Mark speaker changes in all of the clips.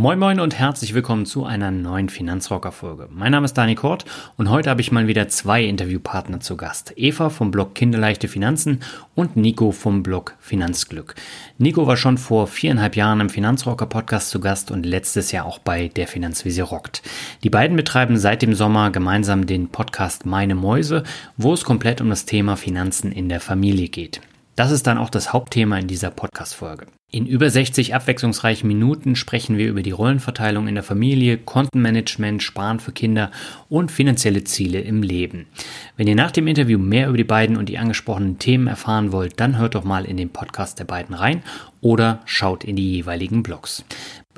Speaker 1: Moin Moin und herzlich willkommen zu einer neuen Finanzrocker-Folge. Mein Name ist Dani Kort und heute habe ich mal wieder zwei Interviewpartner zu Gast. Eva vom Blog Kinderleichte Finanzen und Nico vom Blog Finanzglück. Nico war schon vor viereinhalb Jahren im Finanzrocker-Podcast zu Gast und letztes Jahr auch bei der Finanzvisier rockt. Die beiden betreiben seit dem Sommer gemeinsam den Podcast Meine Mäuse, wo es komplett um das Thema Finanzen in der Familie geht. Das ist dann auch das Hauptthema in dieser Podcast-Folge. In über 60 abwechslungsreichen Minuten sprechen wir über die Rollenverteilung in der Familie, Kontenmanagement, Sparen für Kinder und finanzielle Ziele im Leben. Wenn ihr nach dem Interview mehr über die beiden und die angesprochenen Themen erfahren wollt, dann hört doch mal in den Podcast der beiden rein oder schaut in die jeweiligen Blogs.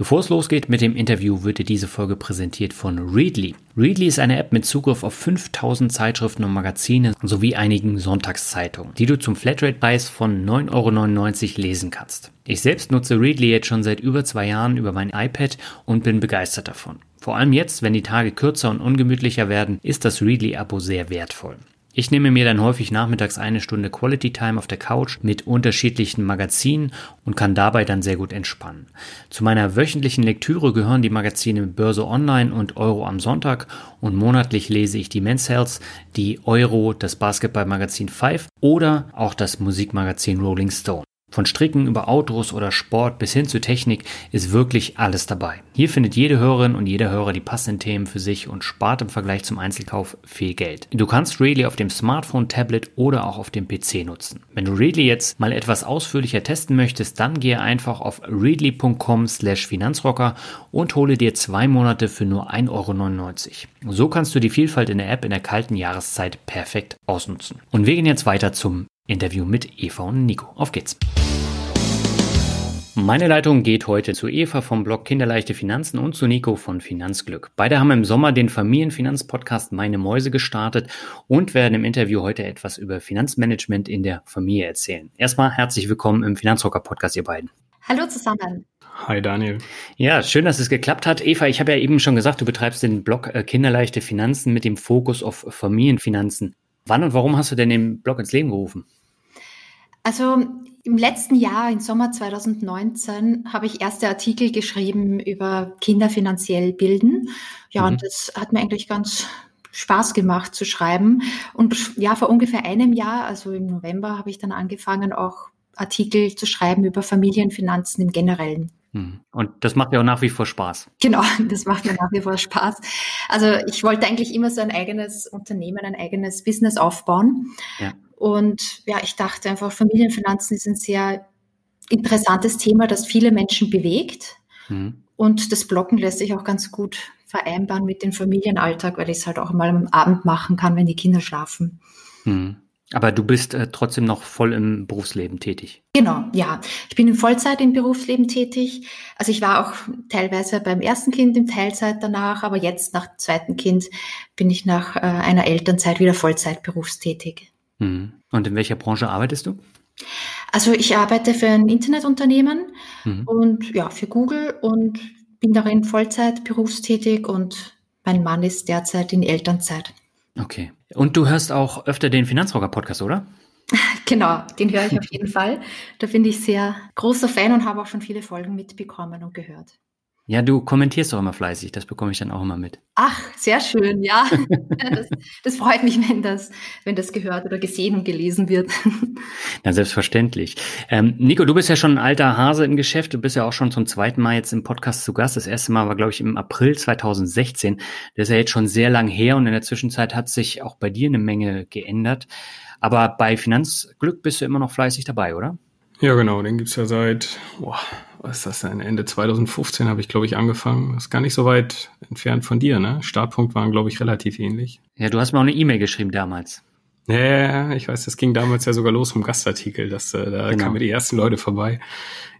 Speaker 1: Bevor es losgeht mit dem Interview, wird dir diese Folge präsentiert von Readly. Readly ist eine App mit Zugriff auf 5000 Zeitschriften und Magazine sowie einigen Sonntagszeitungen, die du zum Flatrate-Preis von 9,99 Euro lesen kannst. Ich selbst nutze Readly jetzt schon seit über zwei Jahren über mein iPad und bin begeistert davon. Vor allem jetzt, wenn die Tage kürzer und ungemütlicher werden, ist das Readly-Abo sehr wertvoll. Ich nehme mir dann häufig nachmittags eine Stunde Quality Time auf der Couch mit unterschiedlichen Magazinen und kann dabei dann sehr gut entspannen. Zu meiner wöchentlichen Lektüre gehören die Magazine Börse Online und Euro am Sonntag und monatlich lese ich die Men's Health, die Euro, das Basketballmagazin Five oder auch das Musikmagazin Rolling Stone. Von Stricken über Autos oder Sport bis hin zu Technik ist wirklich alles dabei. Hier findet jede Hörerin und jeder Hörer die passenden Themen für sich und spart im Vergleich zum Einzelkauf viel Geld. Du kannst Readly auf dem Smartphone, Tablet oder auch auf dem PC nutzen. Wenn du Readly jetzt mal etwas ausführlicher testen möchtest, dann gehe einfach auf readly.com slash Finanzrocker und hole dir zwei Monate für nur 1,99 Euro. So kannst du die Vielfalt in der App in der kalten Jahreszeit perfekt ausnutzen. Und wir gehen jetzt weiter zum Interview mit Eva und Nico. Auf geht's! Meine Leitung geht heute zu Eva vom Blog Kinderleichte Finanzen und zu Nico von Finanzglück. Beide haben im Sommer den Familienfinanzpodcast Meine Mäuse gestartet und werden im Interview heute etwas über Finanzmanagement in der Familie erzählen. Erstmal herzlich willkommen im Finanzrocker Podcast, ihr beiden.
Speaker 2: Hallo zusammen.
Speaker 3: Hi Daniel.
Speaker 1: Ja, schön, dass es geklappt hat. Eva, ich habe ja eben schon gesagt, du betreibst den Blog äh, Kinderleichte Finanzen mit dem Fokus auf Familienfinanzen. Wann und warum hast du denn den Blog ins Leben gerufen?
Speaker 2: Also im letzten Jahr, im Sommer 2019, habe ich erste Artikel geschrieben über Kinder finanziell bilden. Ja, mhm. und das hat mir eigentlich ganz Spaß gemacht zu schreiben. Und ja, vor ungefähr einem Jahr, also im November, habe ich dann angefangen, auch Artikel zu schreiben über Familienfinanzen im Generellen.
Speaker 1: Mhm. Und das macht ja auch nach wie vor Spaß.
Speaker 2: Genau, das macht mir nach wie vor Spaß. Also ich wollte eigentlich immer so ein eigenes Unternehmen, ein eigenes Business aufbauen. Ja. Und ja, ich dachte einfach, Familienfinanzen ist ein sehr interessantes Thema, das viele Menschen bewegt. Mhm. Und das Blocken lässt sich auch ganz gut vereinbaren mit dem Familienalltag, weil ich es halt auch mal am Abend machen kann, wenn die Kinder schlafen.
Speaker 1: Mhm. Aber du bist äh, trotzdem noch voll im Berufsleben tätig.
Speaker 2: Genau, ja. Ich bin in Vollzeit im Berufsleben tätig. Also ich war auch teilweise beim ersten Kind in Teilzeit danach, aber jetzt nach dem zweiten Kind bin ich nach äh, einer Elternzeit wieder Vollzeit berufstätig.
Speaker 1: Mhm. Und in welcher Branche arbeitest du?
Speaker 2: Also ich arbeite für ein Internetunternehmen mhm. und ja, für Google und bin darin Vollzeit berufstätig und mein Mann ist derzeit in Elternzeit.
Speaker 1: Okay. Und du hörst auch öfter den Finanzrocker-Podcast, oder?
Speaker 2: Genau, den höre ich auf jeden Fall. Da bin ich sehr großer Fan und habe auch schon viele Folgen mitbekommen und gehört.
Speaker 1: Ja, du kommentierst auch immer fleißig, das bekomme ich dann auch immer mit.
Speaker 2: Ach, sehr schön, ja. das, das, freut mich, wenn das, wenn das gehört oder gesehen und gelesen wird.
Speaker 1: Na, selbstverständlich. Ähm, Nico, du bist ja schon ein alter Hase im Geschäft. Du bist ja auch schon zum zweiten Mal jetzt im Podcast zu Gast. Das erste Mal war, glaube ich, im April 2016. Das ist ja jetzt schon sehr lang her und in der Zwischenzeit hat sich auch bei dir eine Menge geändert. Aber bei Finanzglück bist du immer noch fleißig dabei, oder?
Speaker 3: Ja, genau. Den gibt's ja seit boah, was ist das denn? Ende 2015 habe ich, glaube ich, angefangen. Das ist gar nicht so weit entfernt von dir, ne? Startpunkt waren, glaube ich, relativ ähnlich.
Speaker 1: Ja, du hast mir auch eine E-Mail geschrieben damals.
Speaker 3: Ja, ich weiß, das ging damals ja sogar los vom Gastartikel. Das, äh, da genau. kamen die ersten Leute vorbei.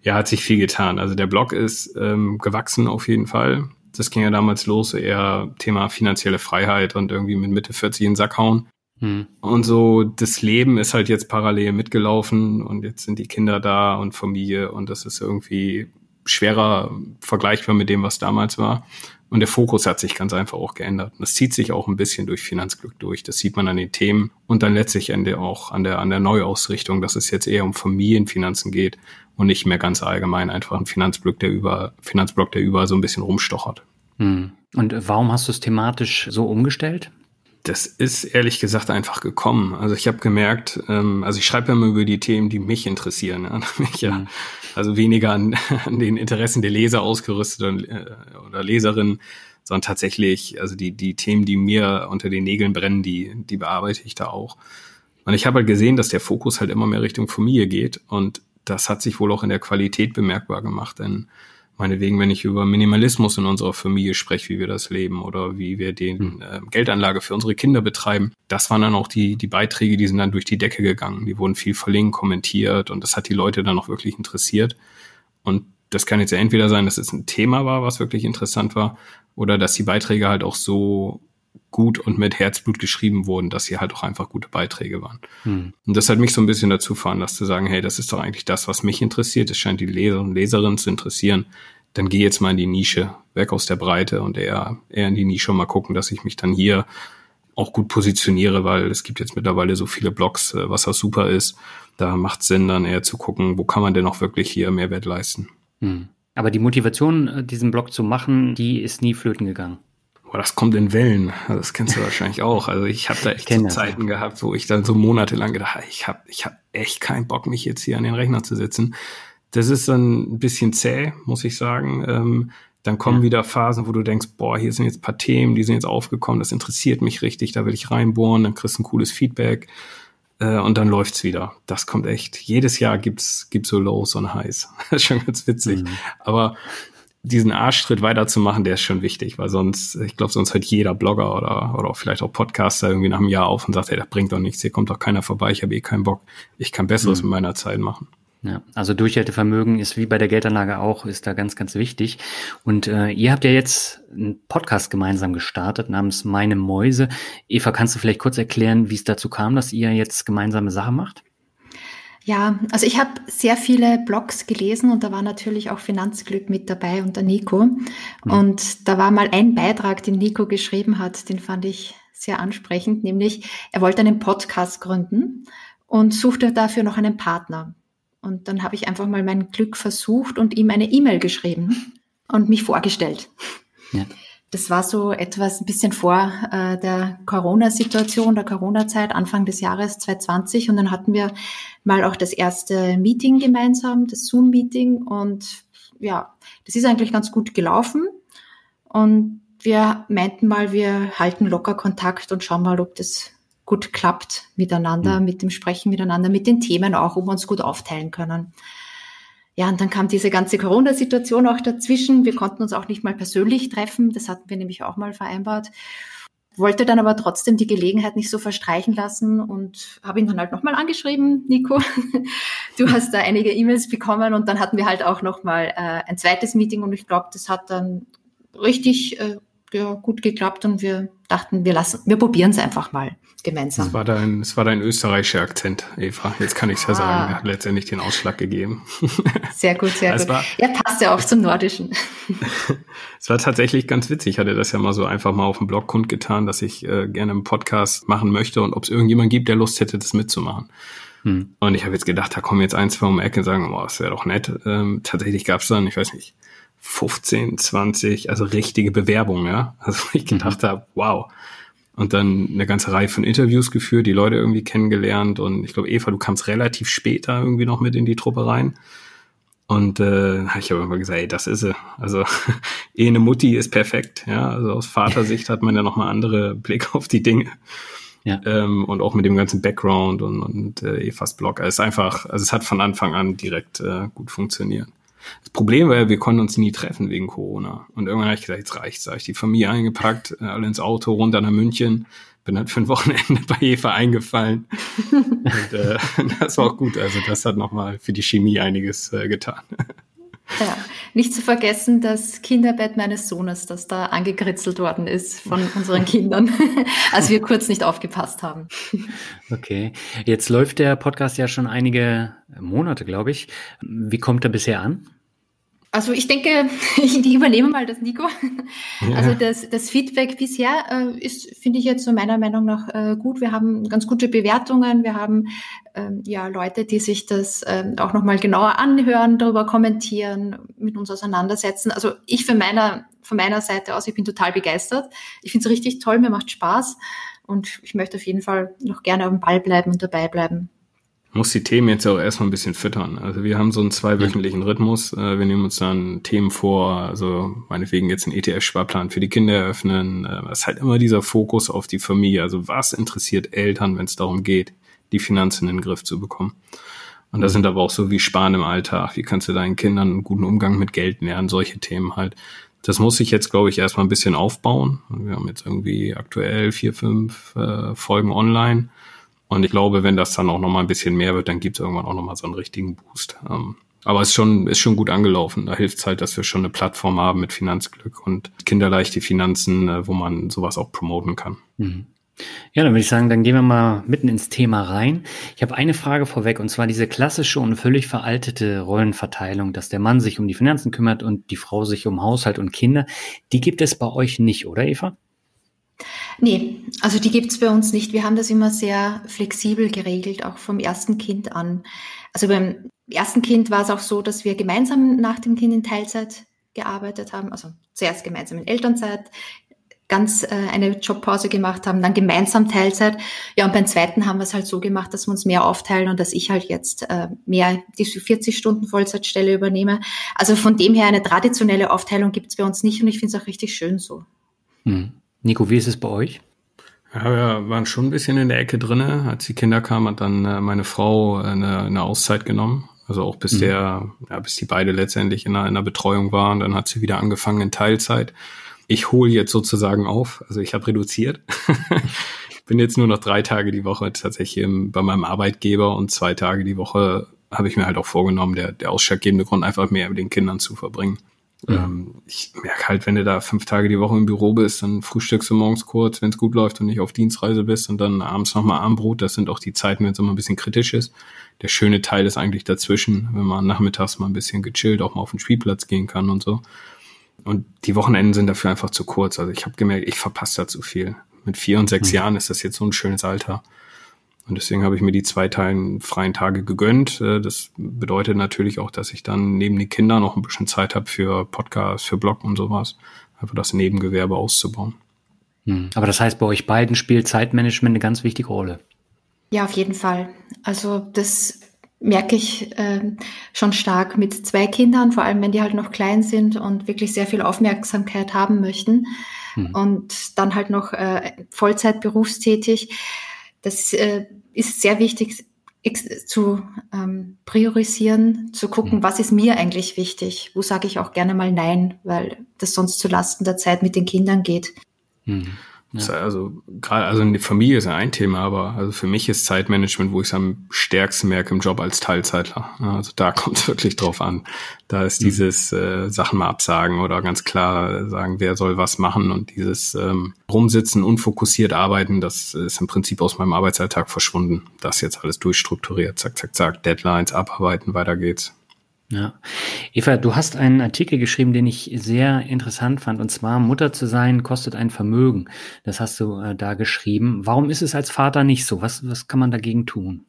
Speaker 3: Ja, hat sich viel getan. Also der Blog ist ähm, gewachsen auf jeden Fall. Das ging ja damals los, eher Thema finanzielle Freiheit und irgendwie mit Mitte 40 in den Sack hauen. Hm. Und so, das Leben ist halt jetzt parallel mitgelaufen und jetzt sind die Kinder da und Familie und das ist irgendwie schwerer vergleichbar mit dem, was damals war. Und der Fokus hat sich ganz einfach auch geändert. Das zieht sich auch ein bisschen durch Finanzglück durch. Das sieht man an den Themen und dann letztlich auch an der, an der Neuausrichtung, dass es jetzt eher um Familienfinanzen geht und nicht mehr ganz allgemein einfach ein Finanzblock, der über, Finanzblock, der überall so ein bisschen rumstochert.
Speaker 1: Hm. Und warum hast du es thematisch so umgestellt?
Speaker 3: Das ist ehrlich gesagt einfach gekommen. Also ich habe gemerkt, ähm, also ich schreibe ja immer über die Themen, die mich interessieren. Ja, mich ja, mhm. also weniger an, an den Interessen der Leser ausgerüstet und, äh, oder Leserinnen, sondern tatsächlich, also die, die Themen, die mir unter den Nägeln brennen, die, die bearbeite ich da auch. Und ich habe halt gesehen, dass der Fokus halt immer mehr Richtung Familie geht und das hat sich wohl auch in der Qualität bemerkbar gemacht, denn meinetwegen, wenn ich über Minimalismus in unserer Familie spreche, wie wir das leben oder wie wir den äh, Geldanlage für unsere Kinder betreiben, das waren dann auch die, die Beiträge, die sind dann durch die Decke gegangen. Die wurden viel verlinkt, kommentiert und das hat die Leute dann auch wirklich interessiert. Und das kann jetzt ja entweder sein, dass es ein Thema war, was wirklich interessant war, oder dass die Beiträge halt auch so gut und mit Herzblut geschrieben wurden, dass sie halt auch einfach gute Beiträge waren. Hm. Und das hat mich so ein bisschen dazu veranlasst zu sagen, hey, das ist doch eigentlich das, was mich interessiert. Es scheint die Leser und Leserinnen zu interessieren. Dann geh jetzt mal in die Nische, weg aus der Breite und eher, eher in die Nische und mal gucken, dass ich mich dann hier auch gut positioniere, weil es gibt jetzt mittlerweile so viele Blogs, äh, was auch super ist. Da macht Sinn, dann eher zu gucken, wo kann man denn auch wirklich hier Mehrwert leisten.
Speaker 1: Hm. Aber die Motivation, äh, diesen Blog zu machen, die ist nie flöten gegangen.
Speaker 3: Boah, das kommt in Wellen. Das kennst du wahrscheinlich auch. Also ich habe da echt so Zeiten gehabt, wo ich dann so monatelang gedacht habe, ich habe ich hab echt keinen Bock, mich jetzt hier an den Rechner zu setzen. Das ist dann ein bisschen zäh, muss ich sagen. Ähm, dann kommen ja. wieder Phasen, wo du denkst, boah, hier sind jetzt paar Themen, die sind jetzt aufgekommen, das interessiert mich richtig, da will ich reinbohren, dann kriegst du ein cooles Feedback äh, und dann läuft's wieder. Das kommt echt. Jedes Jahr gibt's gibt's so Lows und Highs. Das ist schon ganz witzig. Mhm. Aber diesen Arschtritt weiterzumachen, der ist schon wichtig, weil sonst, ich glaube, sonst hört jeder Blogger oder, oder vielleicht auch Podcaster irgendwie nach einem Jahr auf und sagt, hey, das bringt doch nichts, hier kommt doch keiner vorbei, ich habe eh keinen Bock, ich kann Besseres mhm. mit meiner Zeit machen.
Speaker 1: Ja, also Durchhaltevermögen ist wie bei der Geldanlage auch, ist da ganz, ganz wichtig. Und äh, ihr habt ja jetzt einen Podcast gemeinsam gestartet namens Meine Mäuse. Eva, kannst du vielleicht kurz erklären, wie es dazu kam, dass ihr jetzt gemeinsame Sache macht?
Speaker 2: Ja, also ich habe sehr viele Blogs gelesen und da war natürlich auch Finanzglück mit dabei und der Nico. Mhm. Und da war mal ein Beitrag, den Nico geschrieben hat, den fand ich sehr ansprechend, nämlich er wollte einen Podcast gründen und suchte dafür noch einen Partner. Und dann habe ich einfach mal mein Glück versucht und ihm eine E-Mail geschrieben und mich vorgestellt. Ja. Das war so etwas ein bisschen vor äh, der Corona-Situation, der Corona-Zeit, Anfang des Jahres 2020. Und dann hatten wir mal auch das erste Meeting gemeinsam, das Zoom-Meeting. Und ja, das ist eigentlich ganz gut gelaufen. Und wir meinten mal, wir halten locker Kontakt und schauen mal, ob das gut klappt miteinander, mhm. mit dem Sprechen miteinander, mit den Themen auch, ob wir uns gut aufteilen können. Ja, und dann kam diese ganze Corona-Situation auch dazwischen. Wir konnten uns auch nicht mal persönlich treffen. Das hatten wir nämlich auch mal vereinbart. Wollte dann aber trotzdem die Gelegenheit nicht so verstreichen lassen und habe ihn dann halt nochmal angeschrieben, Nico. Du hast da einige E-Mails bekommen und dann hatten wir halt auch nochmal äh, ein zweites Meeting und ich glaube, das hat dann richtig äh, ja, gut geklappt und wir dachten, wir lassen, wir probieren es einfach mal gemeinsam.
Speaker 3: Es war dein, es war dein österreichischer Akzent, Eva. Jetzt kann ich es ja ah. sagen. Hat letztendlich den Ausschlag gegeben.
Speaker 2: Sehr gut, sehr gut. War, ja, passt ja auch zum Nordischen.
Speaker 3: es war tatsächlich ganz witzig. Ich hatte das ja mal so einfach mal auf dem Blog kundgetan, dass ich äh, gerne einen Podcast machen möchte und ob es irgendjemand gibt, der Lust hätte, das mitzumachen. Hm. Und ich habe jetzt gedacht, da kommen jetzt ein, zwei um die Ecke und sagen, oh, das wäre doch nett. Ähm, tatsächlich gab es dann, ich weiß nicht, 15, 20, also richtige Bewerbungen, ja. Also ich gedacht mhm. habe, wow und dann eine ganze Reihe von Interviews geführt, die Leute irgendwie kennengelernt und ich glaube, Eva, du kamst relativ später irgendwie noch mit in die Truppe rein. Und äh, ich habe immer gesagt, ey, das ist sie. Also eh eine Mutti ist perfekt, ja. Also aus Vatersicht hat man ja nochmal andere Blick auf die Dinge. Ja. Ähm, und auch mit dem ganzen Background und, und äh, Evas Blog. Es ist einfach, also es hat von Anfang an direkt äh, gut funktioniert. Das Problem war ja, wir konnten uns nie treffen wegen Corona. Und irgendwann habe ich gesagt, jetzt reicht's. Da habe ich die Familie eingepackt, äh, alle ins Auto, runter nach München. Bin halt für ein Wochenende bei Eva eingefallen. Und äh, das war auch gut. Also das hat nochmal für die Chemie einiges äh, getan.
Speaker 2: Ja, nicht zu vergessen das Kinderbett meines Sohnes, das da angekritzelt worden ist von unseren Kindern, als wir kurz nicht aufgepasst haben.
Speaker 1: Okay, jetzt läuft der Podcast ja schon einige Monate, glaube ich. Wie kommt er bisher an?
Speaker 2: Also ich denke, ich übernehme mal das Nico. Ja. Also das, das Feedback bisher äh, ist, finde ich jetzt so meiner Meinung nach äh, gut. Wir haben ganz gute Bewertungen. Wir haben ähm, ja Leute, die sich das ähm, auch nochmal genauer anhören, darüber kommentieren, mit uns auseinandersetzen. Also ich von meiner, von meiner Seite aus, ich bin total begeistert. Ich finde es richtig toll, mir macht Spaß und ich möchte auf jeden Fall noch gerne am Ball bleiben und dabei bleiben
Speaker 3: muss die Themen jetzt auch erstmal ein bisschen füttern. Also wir haben so einen zweiwöchentlichen Rhythmus. Äh, wir nehmen uns dann Themen vor, also meinetwegen jetzt einen ETF-Sparplan für die Kinder eröffnen. Äh, es ist halt immer dieser Fokus auf die Familie. Also was interessiert Eltern, wenn es darum geht, die Finanzen in den Griff zu bekommen? Und da sind aber auch so wie Sparen im Alltag. Wie kannst du deinen Kindern einen guten Umgang mit Geld lernen? Solche Themen halt. Das muss sich jetzt, glaube ich, erstmal ein bisschen aufbauen. Wir haben jetzt irgendwie aktuell vier, fünf äh, Folgen online und ich glaube, wenn das dann auch nochmal ein bisschen mehr wird, dann gibt es irgendwann auch nochmal so einen richtigen Boost. Ähm, aber es ist schon, ist schon gut angelaufen. Da hilft es halt, dass wir schon eine Plattform haben mit Finanzglück und kinderleichte Finanzen, äh, wo man sowas auch promoten kann. Mhm.
Speaker 1: Ja, dann würde ich sagen, dann gehen wir mal mitten ins Thema rein. Ich habe eine Frage vorweg, und zwar diese klassische und völlig veraltete Rollenverteilung, dass der Mann sich um die Finanzen kümmert und die Frau sich um Haushalt und Kinder. Die gibt es bei euch nicht, oder Eva?
Speaker 2: Nee, also die gibt's bei uns nicht. Wir haben das immer sehr flexibel geregelt, auch vom ersten Kind an. Also beim ersten Kind war es auch so, dass wir gemeinsam nach dem Kind in Teilzeit gearbeitet haben, also zuerst gemeinsam in Elternzeit, ganz äh, eine Jobpause gemacht haben, dann gemeinsam Teilzeit. Ja, und beim zweiten haben wir es halt so gemacht, dass wir uns mehr aufteilen und dass ich halt jetzt äh, mehr die 40 Stunden Vollzeitstelle übernehme. Also von dem her eine traditionelle Aufteilung gibt's bei uns nicht und ich finde es auch richtig schön so.
Speaker 1: Hm. Nico, wie ist es bei euch?
Speaker 3: Ja, wir waren schon ein bisschen in der Ecke drinne. Als die Kinder kamen, hat dann äh, meine Frau äh, eine, eine Auszeit genommen. Also auch bis mhm. der, ja, bis die beide letztendlich in einer, in einer Betreuung waren. Dann hat sie wieder angefangen in Teilzeit. Ich hole jetzt sozusagen auf. Also ich habe reduziert. ich bin jetzt nur noch drei Tage die Woche tatsächlich bei meinem Arbeitgeber und zwei Tage die Woche habe ich mir halt auch vorgenommen, der, der ausschlaggebende Grund einfach mehr mit den Kindern zu verbringen. Ja. Ähm, ich merke halt, wenn du da fünf Tage die Woche im Büro bist, dann frühstückst du morgens kurz, wenn es gut läuft und nicht auf Dienstreise bist und dann abends nochmal Abendbrot. Das sind auch die Zeiten, wenn es immer ein bisschen kritisch ist. Der schöne Teil ist eigentlich dazwischen, wenn man nachmittags mal ein bisschen gechillt auch mal auf den Spielplatz gehen kann und so. Und die Wochenenden sind dafür einfach zu kurz. Also ich habe gemerkt, ich verpasse da zu viel. Mit vier und sechs mhm. Jahren ist das jetzt so ein schönes Alter. Und deswegen habe ich mir die zwei Teilen freien Tage gegönnt. Äh, das bedeutet natürlich auch, dass ich dann neben den Kindern noch ein bisschen Zeit habe für Podcasts, für Blog und sowas. Einfach das Nebengewerbe auszubauen.
Speaker 1: Hm. Aber das heißt, bei euch beiden spielt Zeitmanagement eine ganz wichtige Rolle.
Speaker 2: Ja, auf jeden Fall. Also das merke ich äh, schon stark mit zwei Kindern, vor allem wenn die halt noch klein sind und wirklich sehr viel Aufmerksamkeit haben möchten. Hm. Und dann halt noch äh, Vollzeit berufstätig. Das äh, ist sehr wichtig zu ähm, priorisieren, zu gucken, mhm. was ist mir eigentlich wichtig, wo sage ich auch gerne mal Nein, weil das sonst zu Lasten der Zeit mit den Kindern geht.
Speaker 3: Mhm. Ja. Also gerade, also die Familie ist ja ein Thema, aber also für mich ist Zeitmanagement, wo ich es am stärksten merke im Job als Teilzeitler. Also da kommt es wirklich drauf an. Da ist mhm. dieses äh, Sachen mal absagen oder ganz klar sagen, wer soll was machen und dieses ähm, rumsitzen, unfokussiert arbeiten, das ist im Prinzip aus meinem Arbeitsalltag verschwunden. Das jetzt alles durchstrukturiert, zack, zack, zack, Deadlines, abarbeiten, weiter geht's.
Speaker 1: Ja. Eva, du hast einen Artikel geschrieben, den ich sehr interessant fand, und zwar Mutter zu sein kostet ein Vermögen. Das hast du äh, da geschrieben. Warum ist es als Vater nicht so? Was, was kann man dagegen tun?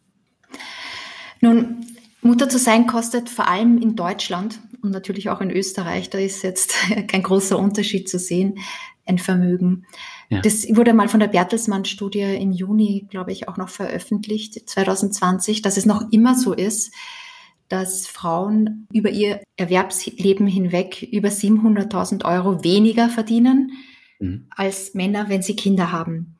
Speaker 2: Nun, Mutter zu sein kostet vor allem in Deutschland und natürlich auch in Österreich, da ist jetzt kein großer Unterschied zu sehen, ein Vermögen. Ja. Das wurde mal von der Bertelsmann-Studie im Juni, glaube ich, auch noch veröffentlicht, 2020, dass es noch immer so ist, dass Frauen über ihr Erwerbsleben hinweg über 700.000 Euro weniger verdienen mhm. als Männer, wenn sie Kinder haben.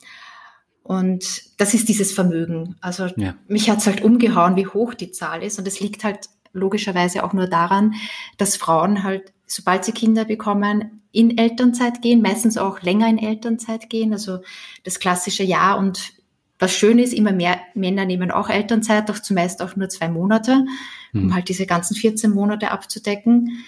Speaker 2: Und das ist dieses Vermögen. Also ja. mich hat's halt umgehauen, wie hoch die Zahl ist. Und es liegt halt logischerweise auch nur daran, dass Frauen halt, sobald sie Kinder bekommen, in Elternzeit gehen, meistens auch länger in Elternzeit gehen, also das klassische Jahr und was schön ist, immer mehr Männer nehmen auch Elternzeit, doch zumeist auch nur zwei Monate, um hm. halt diese ganzen 14 Monate abzudecken.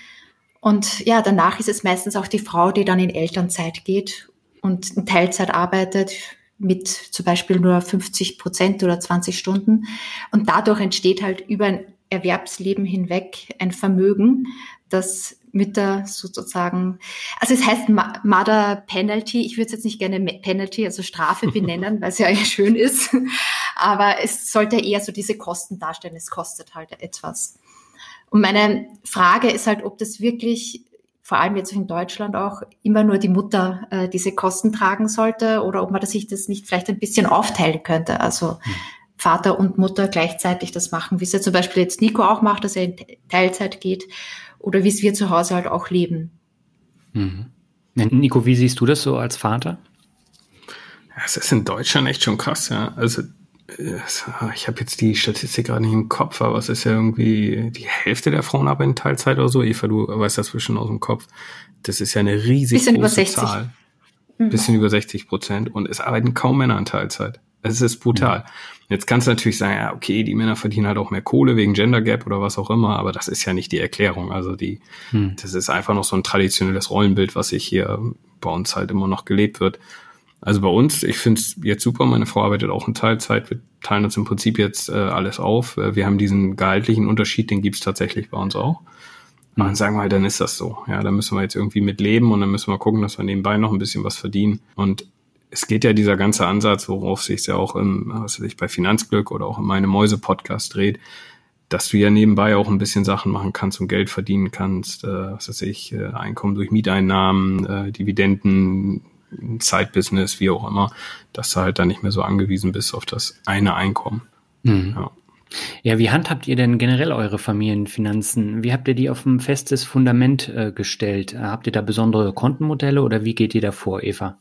Speaker 2: Und ja, danach ist es meistens auch die Frau, die dann in Elternzeit geht und in Teilzeit arbeitet mit zum Beispiel nur 50 Prozent oder 20 Stunden. Und dadurch entsteht halt über ein Erwerbsleben hinweg ein Vermögen, das Mütter sozusagen, also es heißt Mother Penalty, ich würde es jetzt nicht gerne Penalty, also Strafe benennen, weil es ja schön ist, aber es sollte eher so diese Kosten darstellen, es kostet halt etwas. Und meine Frage ist halt, ob das wirklich, vor allem jetzt in Deutschland auch, immer nur die Mutter äh, diese Kosten tragen sollte oder ob man sich das nicht vielleicht ein bisschen aufteilen könnte, also hm. Vater und Mutter gleichzeitig das machen, wie es ja zum Beispiel jetzt Nico auch macht, dass er in Teilzeit geht oder wie es wir zu Hause halt auch leben.
Speaker 1: Mhm. Nico, wie siehst du das so als Vater?
Speaker 3: Es ist in Deutschland echt schon krass, ja. Also ich habe jetzt die Statistik gerade nicht im Kopf, aber es ist ja irgendwie die Hälfte der Frauen arbeiten in Teilzeit oder so. Eva, du weißt das bestimmt aus dem Kopf. Das ist ja eine riesig Bisschen große Zahl. Mhm. Bisschen über 60 Prozent. Und es arbeiten kaum Männer in Teilzeit. Es ist brutal. Jetzt kannst du natürlich sagen, ja, okay, die Männer verdienen halt auch mehr Kohle wegen Gender Gap oder was auch immer, aber das ist ja nicht die Erklärung. Also die, hm. das ist einfach noch so ein traditionelles Rollenbild, was sich hier bei uns halt immer noch gelebt wird. Also bei uns, ich finde es jetzt super, meine Frau arbeitet auch in Teilzeit, wir teilen uns im Prinzip jetzt äh, alles auf. Äh, wir haben diesen gehaltlichen Unterschied, den gibt's tatsächlich bei uns auch. Und dann sagen wir halt, dann ist das so. Ja, da müssen wir jetzt irgendwie mit leben und dann müssen wir gucken, dass wir nebenbei noch ein bisschen was verdienen. Und es geht ja dieser ganze Ansatz, worauf sich ja auch im, was weiß ich, bei Finanzglück oder auch in meinem Mäuse-Podcast dreht, dass du ja nebenbei auch ein bisschen Sachen machen kannst und Geld verdienen kannst, äh, was weiß ich, äh, Einkommen durch Mieteinnahmen, äh, Dividenden, Zeitbusiness, wie auch immer, dass du halt da nicht mehr so angewiesen bist auf das eine Einkommen. Mhm.
Speaker 1: Ja. Ja, wie handhabt ihr denn generell eure Familienfinanzen? Wie habt ihr die auf ein festes Fundament äh, gestellt? Habt ihr da besondere Kontenmodelle oder wie geht ihr da vor, Eva?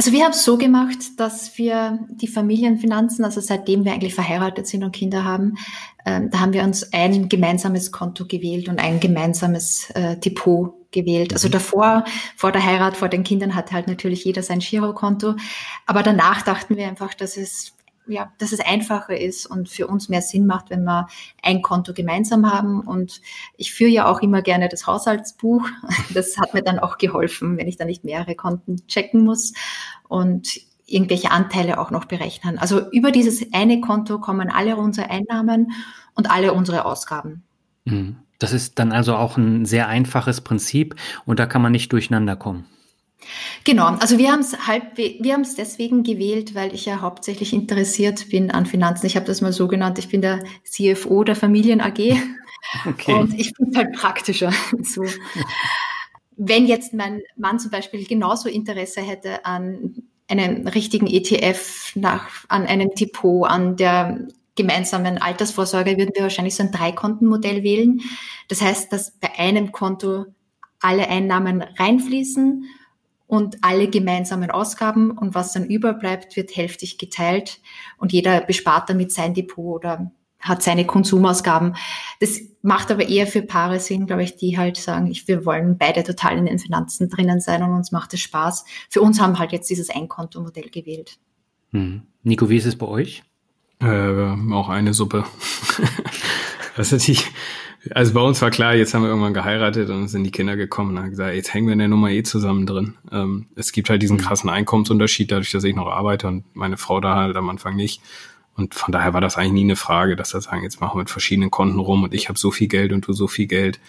Speaker 2: Also wir haben es so gemacht, dass wir die Familienfinanzen, also seitdem wir eigentlich verheiratet sind und Kinder haben, ähm, da haben wir uns ein gemeinsames Konto gewählt und ein gemeinsames äh, Depot gewählt. Also mhm. davor, vor der Heirat, vor den Kindern hat halt natürlich jeder sein Girokonto. Aber danach dachten wir einfach, dass es ja, dass es einfacher ist und für uns mehr Sinn macht, wenn wir ein Konto gemeinsam haben. Und ich führe ja auch immer gerne das Haushaltsbuch. Das hat mir dann auch geholfen, wenn ich dann nicht mehrere Konten checken muss und irgendwelche Anteile auch noch berechnen. Also über dieses eine Konto kommen alle unsere Einnahmen und alle unsere Ausgaben.
Speaker 1: Mhm. Das ist dann also auch ein sehr einfaches Prinzip und da kann man nicht durcheinander kommen.
Speaker 2: Genau, also wir haben es halb, wir haben es deswegen gewählt, weil ich ja hauptsächlich interessiert bin an Finanzen. Ich habe das mal so genannt, ich bin der CFO der Familien AG okay. und ich bin halt praktischer. So. Wenn jetzt mein Mann zum Beispiel genauso Interesse hätte an einem richtigen ETF, nach, an einem Depot, an der gemeinsamen Altersvorsorge, würden wir wahrscheinlich so ein Dreikontenmodell wählen. Das heißt, dass bei einem Konto alle Einnahmen reinfließen und alle gemeinsamen Ausgaben und was dann überbleibt, wird hälftig geteilt und jeder bespart damit sein Depot oder hat seine Konsumausgaben. Das macht aber eher für Paare Sinn, glaube ich, die halt sagen, ich, wir wollen beide total in den Finanzen drinnen sein und uns macht es Spaß. Für uns haben halt jetzt dieses Einkontomodell gewählt.
Speaker 1: Hm. Nico, wie ist es bei euch?
Speaker 3: Äh, auch eine Suppe. das ist natürlich, also bei uns war klar, jetzt haben wir irgendwann geheiratet und sind die Kinder gekommen und haben gesagt, jetzt hängen wir in der Nummer eh zusammen drin. Ähm, es gibt halt diesen mhm. krassen Einkommensunterschied, dadurch, dass ich noch arbeite und meine Frau da halt am Anfang nicht. Und von daher war das eigentlich nie eine Frage, dass wir sagen, jetzt machen wir mit verschiedenen Konten rum und ich habe so viel Geld und du so viel Geld.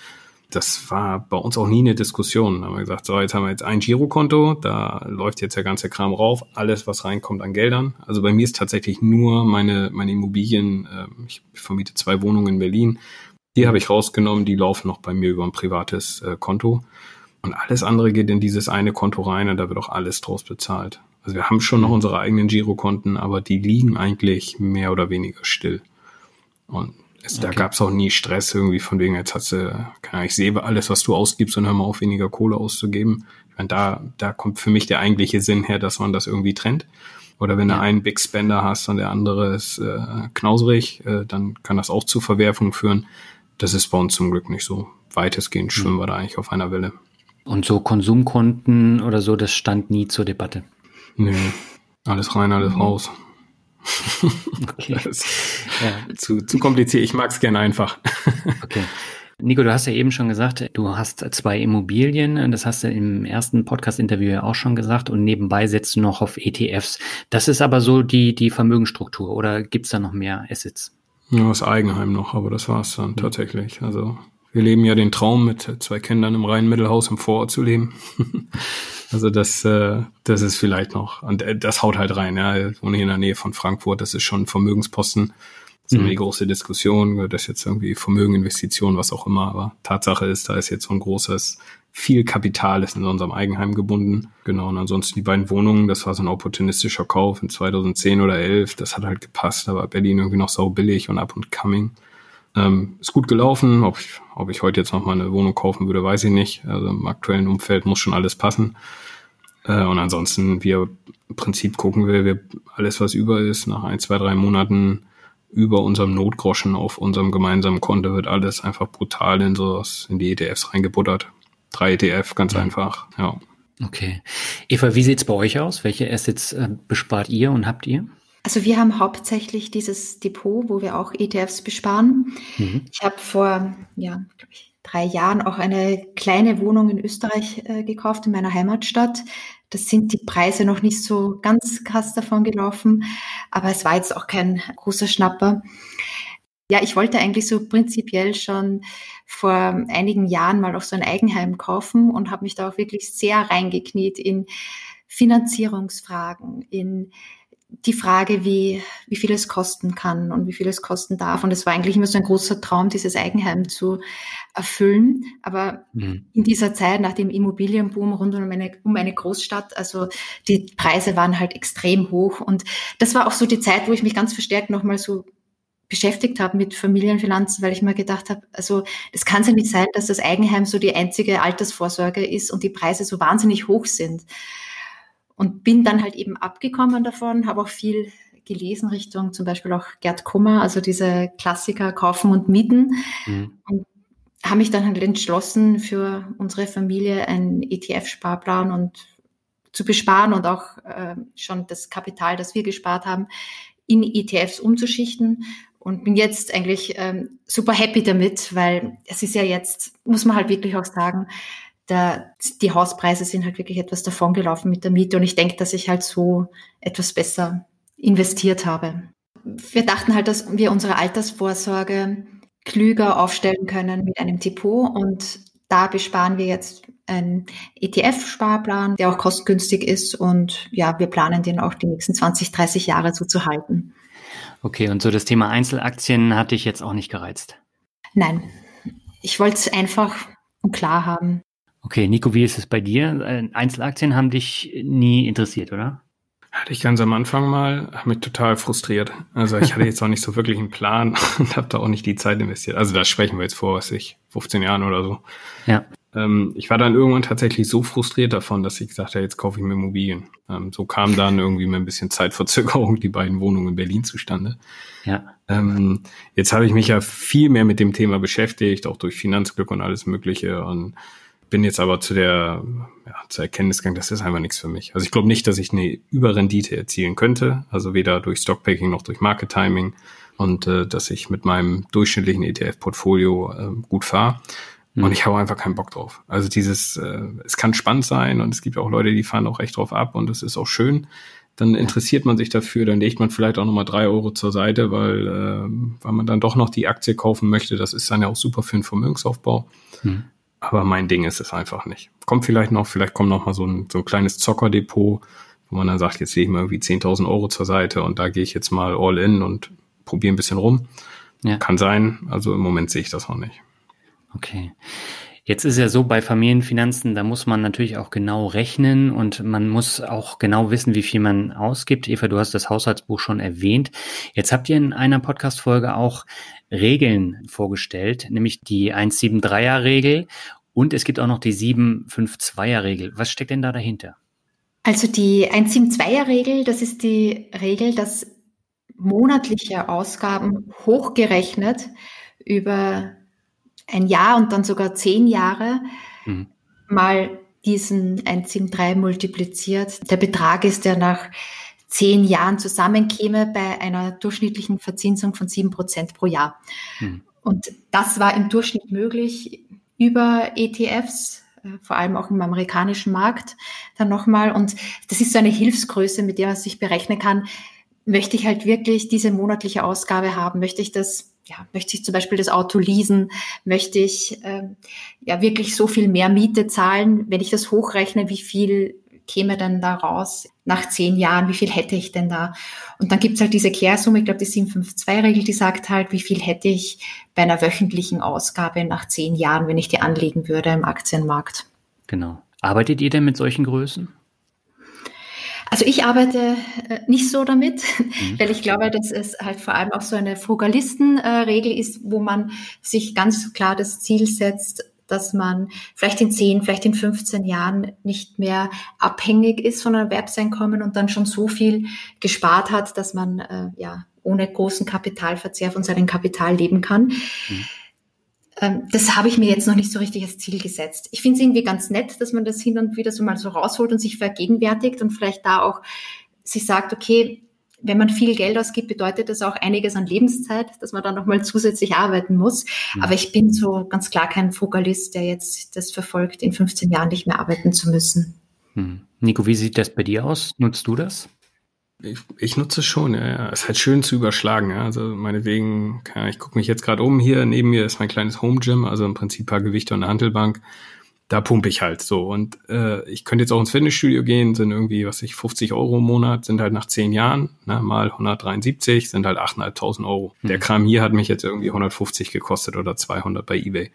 Speaker 3: Das war bei uns auch nie eine Diskussion. Da haben wir gesagt, so, jetzt haben wir jetzt ein Girokonto, da läuft jetzt der ganze Kram rauf, alles, was reinkommt an Geldern. Also bei mir ist tatsächlich nur meine, meine Immobilien, äh, ich vermiete zwei Wohnungen in Berlin, die habe ich rausgenommen, die laufen noch bei mir über ein privates äh, Konto. Und alles andere geht in dieses eine Konto rein und da wird auch alles draus bezahlt. Also wir haben schon noch mhm. unsere eigenen Girokonten, aber die liegen eigentlich mehr oder weniger still. Und es, okay. da gab es auch nie Stress irgendwie von wegen, jetzt hast du, keine Ahnung, ich sehe alles, was du ausgibst und hör mal auf, weniger Kohle auszugeben. Ich meine, da, da kommt für mich der eigentliche Sinn her, dass man das irgendwie trennt. Oder wenn ja. du einen Big Spender hast und der andere ist äh, knauserig, äh, dann kann das auch zu Verwerfungen führen. Das ist bei uns zum Glück nicht so. Weitestgehend schwimmen wir da eigentlich auf einer Welle.
Speaker 1: Und so Konsumkonten oder so, das stand nie zur Debatte.
Speaker 3: Nee, alles rein, alles mhm. raus. Okay. ja. zu, zu kompliziert. Ich mag es gerne einfach.
Speaker 1: okay. Nico, du hast ja eben schon gesagt, du hast zwei Immobilien. Das hast du im ersten Podcast-Interview ja auch schon gesagt. Und nebenbei setzt du noch auf ETFs. Das ist aber so die, die Vermögensstruktur. Oder gibt es da noch mehr Assets?
Speaker 3: Ja, das Eigenheim noch, aber das war es dann tatsächlich. Also wir leben ja den Traum, mit zwei Kindern im reinen Mittelhaus im Vorort zu leben. also das, äh, das ist vielleicht noch, und äh, das haut halt rein, ja. Hier in der Nähe von Frankfurt, das ist schon ein Vermögensposten. Das ist immer mhm. die große Diskussion, das ist jetzt irgendwie Vermögen, Investitionen, was auch immer. Aber Tatsache ist, da ist jetzt so ein großes, viel Kapital ist in unserem Eigenheim gebunden. Genau. Und ansonsten die beiden Wohnungen, das war so ein opportunistischer Kauf in 2010 oder 11. Das hat halt gepasst. War Berlin irgendwie noch sau billig und up und coming. Ähm, ist gut gelaufen. Ob ich, ob ich heute jetzt noch mal eine Wohnung kaufen würde, weiß ich nicht. Also im aktuellen Umfeld muss schon alles passen. Äh, und ansonsten, wir im Prinzip gucken wir, wir alles, was über ist, nach ein, zwei, drei Monaten über unserem Notgroschen auf unserem gemeinsamen Konto wird alles einfach brutal in so in die ETFs reingebuttert. Drei ETF, ganz ja. einfach, ja.
Speaker 1: Okay. Eva, wie sieht's bei euch aus? Welche Assets äh, bespart ihr und habt ihr?
Speaker 2: Also wir haben hauptsächlich dieses Depot, wo wir auch ETFs besparen. Mhm. Ich habe vor ja, ich, drei Jahren auch eine kleine Wohnung in Österreich äh, gekauft, in meiner Heimatstadt. Das sind die Preise noch nicht so ganz krass davon gelaufen, aber es war jetzt auch kein großer Schnapper. Ja, ich wollte eigentlich so prinzipiell schon vor einigen Jahren mal auch so ein Eigenheim kaufen und habe mich da auch wirklich sehr reingekniet in Finanzierungsfragen, in die Frage, wie, wie viel es kosten kann und wie viel es kosten darf. Und es war eigentlich immer so ein großer Traum, dieses Eigenheim zu erfüllen. Aber mhm. in dieser Zeit, nach dem Immobilienboom rund um eine, um eine Großstadt, also die Preise waren halt extrem hoch. Und das war auch so die Zeit, wo ich mich ganz verstärkt nochmal so beschäftigt habe mit Familienfinanzen, weil ich mir gedacht habe, also es kann ja nicht sein, dass das Eigenheim so die einzige Altersvorsorge ist und die Preise so wahnsinnig hoch sind. Und bin dann halt eben abgekommen davon, habe auch viel gelesen Richtung zum Beispiel auch Gerd Kummer, also diese Klassiker Kaufen und Mieten. Mhm. Und habe mich dann halt entschlossen, für unsere Familie einen ETF-Sparplan und zu besparen und auch äh, schon das Kapital, das wir gespart haben, in ETFs umzuschichten und bin jetzt eigentlich ähm, super happy damit, weil es ist ja jetzt, muss man halt wirklich auch sagen, der, die Hauspreise sind halt wirklich etwas davongelaufen mit der Miete und ich denke, dass ich halt so etwas besser investiert habe. Wir dachten halt, dass wir unsere Altersvorsorge klüger aufstellen können mit einem Depot und da besparen wir jetzt einen ETF-Sparplan, der auch kostengünstig ist und ja, wir planen den auch die nächsten 20, 30 Jahre so zu halten.
Speaker 1: Okay, und so das Thema Einzelaktien hat dich jetzt auch nicht gereizt?
Speaker 2: Nein, ich wollte es einfach und klar haben.
Speaker 1: Okay, Nico, wie ist es bei dir? Äh, Einzelaktien haben dich nie interessiert, oder?
Speaker 3: Hatte ich ganz am Anfang mal, habe mich total frustriert. Also ich hatte jetzt auch nicht so wirklich einen Plan und habe da auch nicht die Zeit investiert. Also da sprechen wir jetzt vor, was ich, 15 Jahren oder so.
Speaker 1: Ja.
Speaker 3: Ähm, ich war dann irgendwann tatsächlich so frustriert davon, dass ich gesagt habe, jetzt kaufe ich mir Immobilien. Ähm, so kam dann irgendwie mit ein bisschen Zeitverzögerung die beiden Wohnungen in Berlin zustande.
Speaker 1: Ja.
Speaker 3: Ähm, jetzt habe ich mich ja viel mehr mit dem Thema beschäftigt, auch durch Finanzglück und alles Mögliche und bin jetzt aber zu der, ja, zur Erkenntnis gegangen, das ist einfach nichts für mich. Also ich glaube nicht, dass ich eine Überrendite erzielen könnte, also weder durch Stockpicking noch durch Market Timing und äh, dass ich mit meinem durchschnittlichen ETF-Portfolio äh, gut fahre. Mhm. Und ich habe einfach keinen Bock drauf. Also dieses, äh, es kann spannend sein und es gibt auch Leute, die fahren auch echt drauf ab und es ist auch schön. Dann interessiert man sich dafür, dann legt man vielleicht auch nochmal drei Euro zur Seite, weil, äh, weil man dann doch noch die Aktie kaufen möchte. Das ist dann ja auch super für den Vermögensaufbau. Mhm. Aber mein Ding ist es einfach nicht. Kommt vielleicht noch, vielleicht kommt noch mal so ein, so ein kleines Zockerdepot, wo man dann sagt, jetzt lege ich mir irgendwie 10.000 Euro zur Seite und da gehe ich jetzt mal all in und probiere ein bisschen rum. Ja. Kann sein. Also im Moment sehe ich das noch nicht.
Speaker 1: Okay. Jetzt ist ja so bei Familienfinanzen, da muss man natürlich auch genau rechnen und man muss auch genau wissen, wie viel man ausgibt. Eva, du hast das Haushaltsbuch schon erwähnt. Jetzt habt ihr in einer Podcast-Folge auch Regeln vorgestellt, nämlich die 173er Regel und es gibt auch noch die 752er Regel. Was steckt denn da dahinter?
Speaker 2: Also die 172er-Regel, das ist die Regel, dass monatliche Ausgaben hochgerechnet über ein Jahr und dann sogar zehn Jahre mhm. mal diesen 173 multipliziert. Der Betrag ist, der nach zehn Jahren zusammenkäme bei einer durchschnittlichen Verzinsung von sieben Prozent pro Jahr. Mhm. Und das war im Durchschnitt möglich über ETFs, äh, vor allem auch im amerikanischen Markt dann nochmal. Und das ist so eine Hilfsgröße, mit der man sich berechnen kann, möchte ich halt wirklich diese monatliche Ausgabe haben? Möchte ich das, ja, möchte ich zum Beispiel das Auto leasen? Möchte ich ähm, ja wirklich so viel mehr Miete zahlen? Wenn ich das hochrechne, wie viel käme denn da raus nach zehn Jahren? Wie viel hätte ich denn da? Und dann gibt's halt diese Kehrsumme, ich glaube die 752-Regel, die sagt halt, wie viel hätte ich bei einer wöchentlichen Ausgabe nach zehn Jahren, wenn ich die anlegen würde im Aktienmarkt.
Speaker 1: Genau. Arbeitet ihr denn mit solchen Größen?
Speaker 2: Also ich arbeite äh, nicht so damit, mhm. weil ich glaube, dass es halt vor allem auch so eine Frugalistenregel ist, wo man sich ganz klar das Ziel setzt, dass man vielleicht in 10, vielleicht in 15 Jahren nicht mehr abhängig ist von einem Erwerbseinkommen und dann schon so viel gespart hat, dass man äh, ja ohne großen Kapitalverzehr von seinem Kapital leben kann. Mhm. Ähm, das habe ich mir jetzt noch nicht so richtig als Ziel gesetzt. Ich finde es irgendwie ganz nett, dass man das hin und wieder so mal so rausholt und sich vergegenwärtigt und vielleicht da auch sich sagt, okay, wenn man viel Geld ausgibt, bedeutet das auch einiges an Lebenszeit, dass man dann nochmal zusätzlich arbeiten muss. Mhm. Aber ich bin so ganz klar kein Frugalist, der jetzt das verfolgt, in 15 Jahren nicht mehr arbeiten zu müssen.
Speaker 1: Mhm. Nico, wie sieht das bei dir aus? Nutzt du das?
Speaker 3: Ich, ich nutze es schon, ja, ja. Es ist halt schön zu überschlagen, ja. Also meinetwegen, ja, ich gucke mich jetzt gerade um hier, neben mir ist mein kleines Home Gym, also im Prinzip paar Gewichte und eine Handelbank. Da pumpe ich halt so. Und äh, ich könnte jetzt auch ins Fitnessstudio gehen, sind irgendwie, was ich, 50 Euro im Monat, sind halt nach zehn Jahren, ne, mal 173, sind halt 8.500 Euro. Mhm. Der Kram hier hat mich jetzt irgendwie 150 gekostet oder 200 bei Ebay.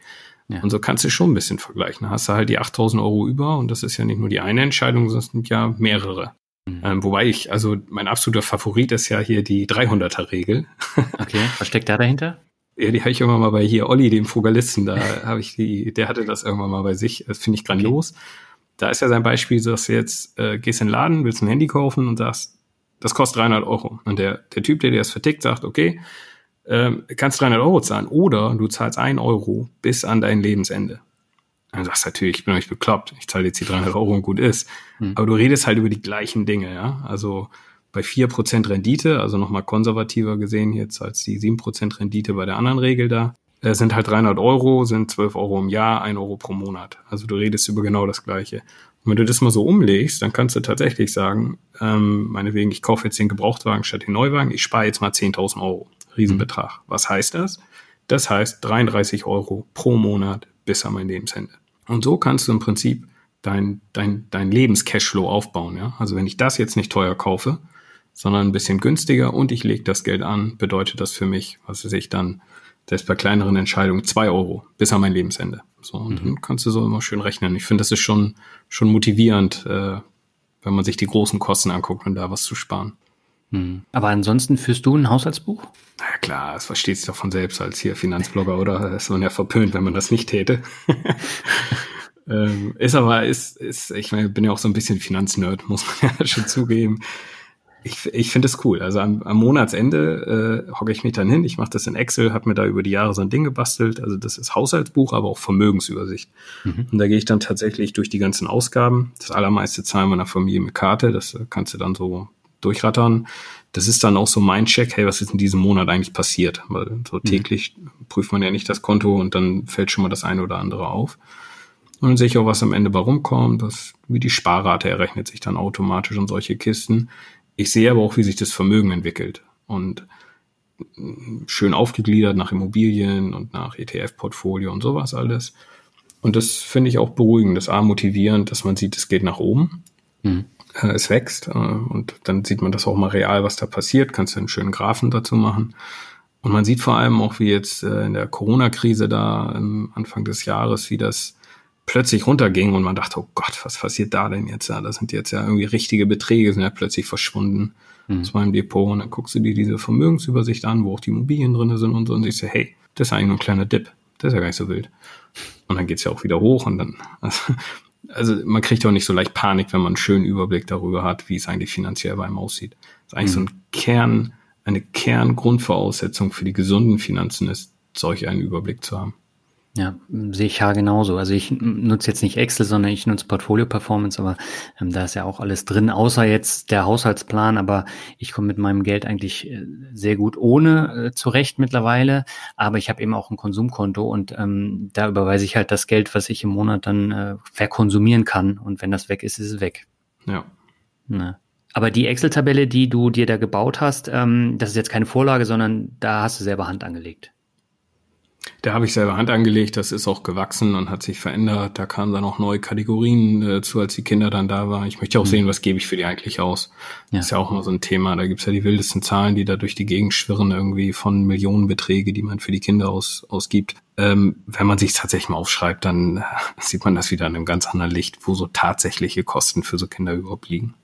Speaker 3: Ja. Und so kannst du schon ein bisschen vergleichen. Da hast du halt die 8000 Euro über und das ist ja nicht nur die eine Entscheidung, sondern es sind ja mehrere. Mhm. Ähm, wobei ich, also mein absoluter Favorit ist ja hier die 300er-Regel.
Speaker 1: Okay, was steckt da dahinter?
Speaker 3: Ja, die habe ich irgendwann mal bei hier Olli, dem Frugalisten, da habe ich die, der hatte das irgendwann mal bei sich. Das finde ich grandios. Okay. Da ist ja sein Beispiel, dass du jetzt äh, gehst in den Laden, willst ein Handy kaufen und sagst, das kostet 300 Euro. Und der, der Typ, der dir das vertickt, sagt, okay, ähm, kannst 300 Euro zahlen oder du zahlst 1 Euro bis an dein Lebensende. Dann sagst du natürlich, ich bin euch bekloppt, ich zahle jetzt die 300 Euro und gut ist. Mhm. Aber du redest halt über die gleichen Dinge, ja. Also bei 4% Rendite, also nochmal konservativer gesehen jetzt als die 7% Rendite bei der anderen Regel da, äh, sind halt 300 Euro, sind 12 Euro im Jahr, 1 Euro pro Monat. Also du redest über genau das Gleiche. Und wenn du das mal so umlegst, dann kannst du tatsächlich sagen, ähm, meinetwegen, ich kaufe jetzt den Gebrauchtwagen statt den Neuwagen, ich spare jetzt mal 10.000 Euro. Riesenbetrag. Was heißt das? Das heißt 33 Euro pro Monat bis an mein Lebensende. Und so kannst du im Prinzip dein, dein, dein Lebenscashflow aufbauen. Ja? Also wenn ich das jetzt nicht teuer kaufe, sondern ein bisschen günstiger und ich lege das Geld an, bedeutet das für mich, was weiß ich dann, selbst bei kleineren Entscheidungen, zwei Euro bis an mein Lebensende. So, und mhm. dann kannst du so immer schön rechnen. Ich finde, das ist schon, schon motivierend, äh, wenn man sich die großen Kosten anguckt und da was zu sparen.
Speaker 1: Mhm. Aber ansonsten führst du ein Haushaltsbuch?
Speaker 3: Na klar, es versteht sich doch von selbst als hier Finanzblogger, oder? Das ist man ja verpönt, wenn man das nicht täte. ähm, ist aber, ist, ist, ich meine, bin ja auch so ein bisschen Finanznerd, muss man ja schon zugeben. Ich, ich finde es cool. Also am, am Monatsende äh, hocke ich mich dann hin, ich mache das in Excel, habe mir da über die Jahre so ein Ding gebastelt. Also das ist Haushaltsbuch, aber auch Vermögensübersicht. Mhm. Und da gehe ich dann tatsächlich durch die ganzen Ausgaben. Das allermeiste zahlen meiner Familie mit Karte. Das kannst du dann so durchrattern das ist dann auch so mein Check, hey, was ist in diesem Monat eigentlich passiert? Weil so mhm. täglich mhm. prüft man ja nicht das Konto und dann fällt schon mal das eine oder andere auf. Und dann sehe ich auch, was am Ende bei rumkommt, das, wie die Sparrate errechnet sich dann automatisch und solche Kisten. Ich sehe aber auch, wie sich das Vermögen entwickelt. Und schön aufgegliedert nach Immobilien und nach ETF-Portfolio und sowas alles. Und das finde ich auch beruhigend, das A motivierend, dass man sieht, es geht nach oben. Mhm äh, es wächst. Äh, und dann sieht man das auch mal real, was da passiert. Kannst du einen schönen Graphen dazu machen. Und man sieht vor allem auch, wie jetzt äh, in der Corona-Krise da am Anfang des Jahres, wie das plötzlich runterging und man dachte, oh Gott, was passiert da denn jetzt? Ja, das sind jetzt ja irgendwie richtige Beträge, sind ja plötzlich verschwunden mhm. aus meinem Depot. Und dann guckst du dir diese Vermögensübersicht an, wo auch die Immobilien drin sind und so und siehst du, hey, das ist eigentlich nur ein kleiner Dip. Das ist ja gar nicht so wild. Und dann geht's ja auch wieder hoch und dann, also, also man kriegt auch nicht so leicht Panik, wenn man einen schönen Überblick darüber hat, wie es eigentlich finanziell bei einem aussieht. Das ist eigentlich mhm. so ein Kern, eine Kerngrundvoraussetzung für die gesunden Finanzen ist, solch einen Überblick zu haben.
Speaker 1: Ja, sehe ich ja genauso. Also ich nutze jetzt nicht Excel, sondern ich nutze Portfolio Performance, aber ähm, da ist ja auch alles drin, außer jetzt der Haushaltsplan. Aber ich komme mit meinem Geld eigentlich äh, sehr gut ohne äh, zurecht mittlerweile. Aber ich habe eben auch ein Konsumkonto und ähm, da überweise ich halt das Geld, was ich im Monat dann äh, verkonsumieren kann. Und wenn das weg ist, ist es weg.
Speaker 3: Ja.
Speaker 1: Ne. Aber die Excel-Tabelle, die du dir da gebaut hast, ähm, das ist jetzt keine Vorlage, sondern da hast du selber Hand angelegt.
Speaker 3: Da habe ich selber Hand angelegt, das ist auch gewachsen und hat sich verändert. Da kamen dann auch neue Kategorien äh, zu, als die Kinder dann da waren. Ich möchte auch mhm. sehen, was gebe ich für die eigentlich aus. Ja. Das ist ja auch immer so ein Thema. Da gibt's ja die wildesten Zahlen, die da durch die Gegend schwirren, irgendwie von Millionenbeträge, die man für die Kinder aus, ausgibt. Ähm, wenn man sich tatsächlich mal aufschreibt, dann äh, sieht man das wieder in einem ganz anderen Licht, wo so tatsächliche Kosten für so Kinder überhaupt liegen.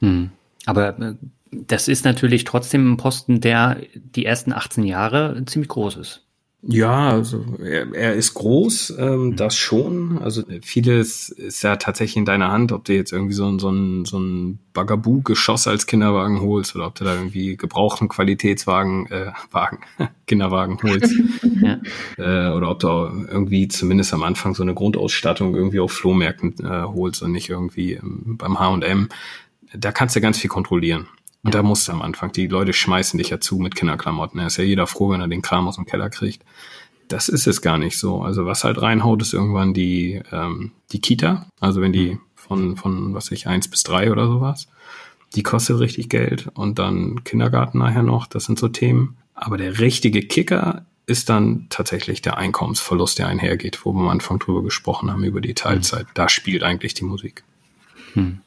Speaker 1: Mhm. Aber äh, das ist natürlich trotzdem ein Posten, der die ersten 18 Jahre ziemlich groß ist.
Speaker 3: Ja, also er, er ist groß, ähm, mhm. das schon. Also vieles ist ja tatsächlich in deiner Hand, ob du jetzt irgendwie so, ein so ein so ein Bagaboo-Geschoss als Kinderwagen holst oder ob du da irgendwie gebrauchten Qualitätswagen, äh, Wagen, Kinderwagen holst. ja. äh, oder ob du irgendwie zumindest am Anfang so eine Grundausstattung irgendwie auf Flohmärkten äh, holst und nicht irgendwie ähm, beim H&M. Da kannst du ganz viel kontrollieren. Und da musst du am Anfang, die Leute schmeißen dich ja zu mit Kinderklamotten. Da ist ja jeder froh, wenn er den Kram aus dem Keller kriegt. Das ist es gar nicht so. Also was halt reinhaut, ist irgendwann die, ähm, die Kita. Also wenn die von, von, was ich, eins bis drei oder sowas. Die kostet richtig Geld. Und dann Kindergarten nachher noch. Das sind so Themen. Aber der richtige Kicker ist dann tatsächlich der Einkommensverlust, der einhergeht, wo wir am Anfang drüber gesprochen haben, über die Teilzeit. Da spielt eigentlich die Musik.
Speaker 1: Hm.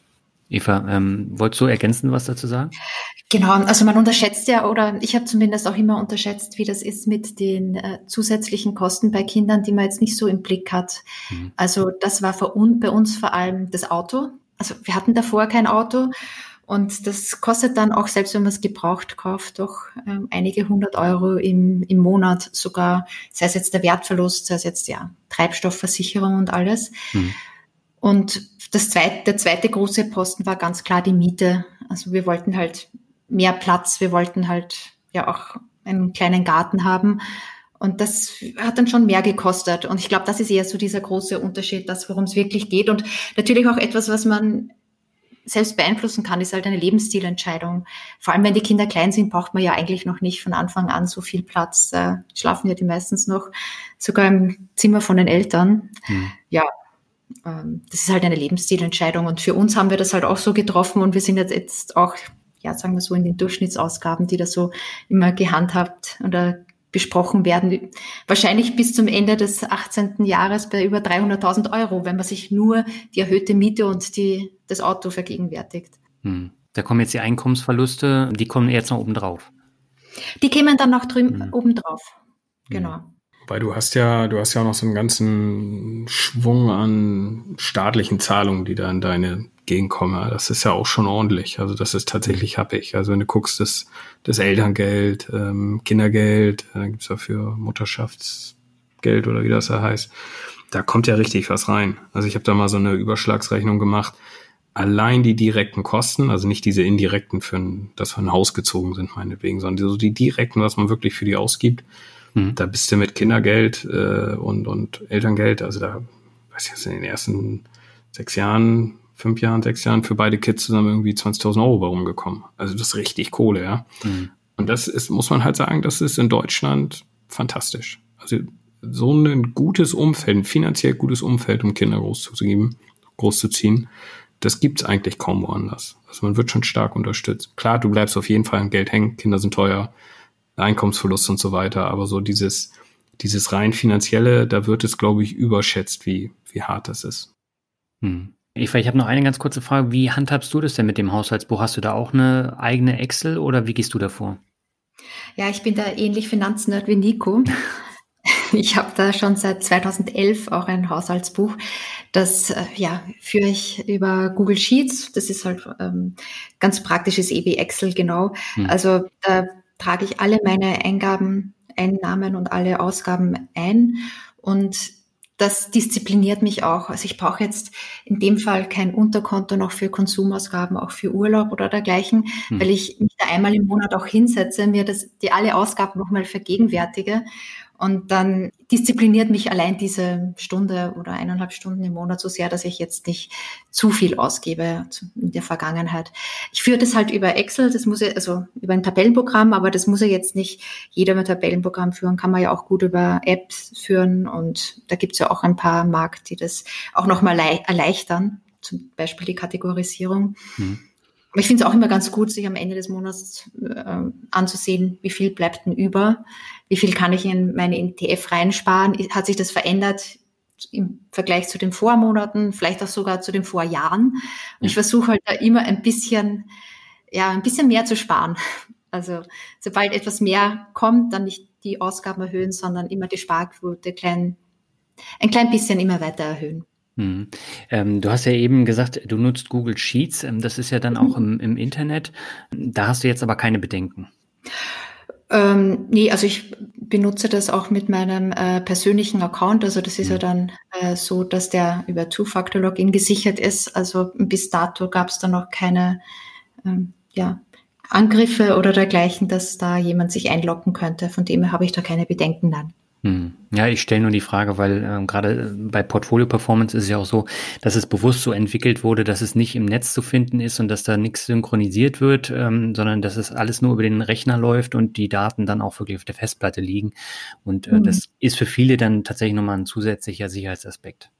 Speaker 1: Eva, ähm, wolltest du ergänzen was dazu sagen?
Speaker 2: Genau, also man unterschätzt ja, oder ich habe zumindest auch immer unterschätzt, wie das ist mit den äh, zusätzlichen Kosten bei Kindern, die man jetzt nicht so im Blick hat. Mhm. Also das war für un, bei uns vor allem das Auto. Also wir hatten davor kein Auto und das kostet dann auch, selbst wenn man es gebraucht kauft, doch ähm, einige hundert Euro im, im Monat sogar, sei es jetzt der Wertverlust, sei es jetzt ja Treibstoffversicherung und alles. Mhm. Und das zweite, der zweite große Posten war ganz klar die Miete. Also wir wollten halt mehr Platz, wir wollten halt ja auch einen kleinen Garten haben. Und das hat dann schon mehr gekostet. Und ich glaube, das ist eher so dieser große Unterschied, das, worum es wirklich geht. Und natürlich auch etwas, was man selbst beeinflussen kann, ist halt eine Lebensstilentscheidung. Vor allem, wenn die Kinder klein sind, braucht man ja eigentlich noch nicht von Anfang an so viel Platz. Äh, schlafen ja die meistens noch sogar im Zimmer von den Eltern. Hm. Ja, das ist halt eine Lebensstilentscheidung. Und für uns haben wir das halt auch so getroffen und wir sind jetzt, jetzt auch, ja, sagen wir so, in den Durchschnittsausgaben, die da so immer gehandhabt oder besprochen werden, wahrscheinlich bis zum Ende des 18. Jahres bei über 300.000 Euro, wenn man sich nur die erhöhte Miete und die, das Auto vergegenwärtigt.
Speaker 1: Hm. Da kommen jetzt die Einkommensverluste, die kommen jetzt noch oben drauf.
Speaker 2: Die kämen dann noch drüben hm. oben drauf. Genau.
Speaker 3: Weil du hast ja, du hast ja auch noch so einen ganzen Schwung an staatlichen Zahlungen, die da in deine Gegend kommen. Das ist ja auch schon ordentlich. Also das ist tatsächlich happig. Also wenn du guckst, das, das Elterngeld, ähm, Kindergeld, äh, gibt's dafür Mutterschaftsgeld oder wie das da heißt. Da kommt ja richtig was rein. Also ich habe da mal so eine Überschlagsrechnung gemacht. Allein die direkten Kosten, also nicht diese indirekten, für ein, dass wir ein Haus gezogen sind, meinetwegen, sondern so die direkten, was man wirklich für die ausgibt, Mhm. Da bist du mit Kindergeld äh, und, und Elterngeld, also da, weiß ich jetzt, in den ersten sechs Jahren, fünf Jahren, sechs Jahren für beide Kids zusammen irgendwie 20.000 Euro rumgekommen. Also das ist richtig Kohle, ja. Mhm. Und das ist, muss man halt sagen, das ist in Deutschland fantastisch. Also so ein gutes Umfeld, ein finanziell gutes Umfeld, um Kinder großzugeben, großzuziehen, das gibt's eigentlich kaum woanders. Also man wird schon stark unterstützt. Klar, du bleibst auf jeden Fall am Geld hängen, Kinder sind teuer, Einkommensverlust und so weiter. Aber so dieses, dieses rein finanzielle, da wird es, glaube ich, überschätzt, wie, wie hart das ist.
Speaker 1: Hm. Eva, ich habe noch eine ganz kurze Frage. Wie handhabst du das denn mit dem Haushaltsbuch? Hast du da auch eine eigene Excel oder wie gehst du davor?
Speaker 2: Ja, ich bin da ähnlich Finanznerd wie Nico. Ich habe da schon seit 2011 auch ein Haushaltsbuch. Das äh, ja, führe ich über Google Sheets. Das ist halt ähm, ganz praktisches EB Excel, genau. Hm. Also da trage ich alle meine Eingaben, Einnahmen und alle Ausgaben ein. Und das diszipliniert mich auch. Also ich brauche jetzt in dem Fall kein Unterkonto noch für Konsumausgaben, auch für Urlaub oder dergleichen, hm. weil ich mich da einmal im Monat auch hinsetze, mir das, die alle Ausgaben nochmal vergegenwärtige und dann diszipliniert mich allein diese Stunde oder eineinhalb Stunden im Monat so sehr, dass ich jetzt nicht zu viel ausgebe in der Vergangenheit. Ich führe das halt über Excel, das muss ja, also über ein Tabellenprogramm, aber das muss ja jetzt nicht jeder mit Tabellenprogramm führen, kann man ja auch gut über Apps führen und da gibt's ja auch ein paar Markt, die das auch nochmal erleichtern, zum Beispiel die Kategorisierung. Mhm. Aber ich finde es auch immer ganz gut, sich am Ende des Monats äh, anzusehen, wie viel bleibt denn über, wie viel kann ich in meine ETF reinsparen, hat sich das verändert im Vergleich zu den Vormonaten, vielleicht auch sogar zu den Vorjahren. Und ich versuche halt da immer ein bisschen, ja, ein bisschen mehr zu sparen. Also sobald etwas mehr kommt, dann nicht die Ausgaben erhöhen, sondern immer die Sparquote klein, ein klein bisschen immer weiter erhöhen.
Speaker 1: Hm. Ähm, du hast ja eben gesagt, du nutzt Google Sheets. Ähm, das ist ja dann auch im, im, Internet. Da hast du jetzt aber keine Bedenken.
Speaker 2: Ähm, nee, also ich benutze das auch mit meinem äh, persönlichen Account. Also das ist hm. ja dann äh, so, dass der über Two-Factor-Login gesichert ist. Also bis dato gab es da noch keine ähm, ja, Angriffe oder dergleichen, dass da jemand sich einloggen könnte. Von dem her habe ich da keine Bedenken dann.
Speaker 1: Hm. Ja, ich stelle nur die Frage, weil äh, gerade bei Portfolio Performance ist es ja auch so, dass es bewusst so entwickelt wurde, dass es nicht im Netz zu finden ist und dass da nichts synchronisiert wird, ähm, sondern dass es alles nur über den Rechner läuft und die Daten dann auch wirklich auf der Festplatte liegen. Und äh, mhm. das ist für viele dann tatsächlich nochmal ein zusätzlicher Sicherheitsaspekt.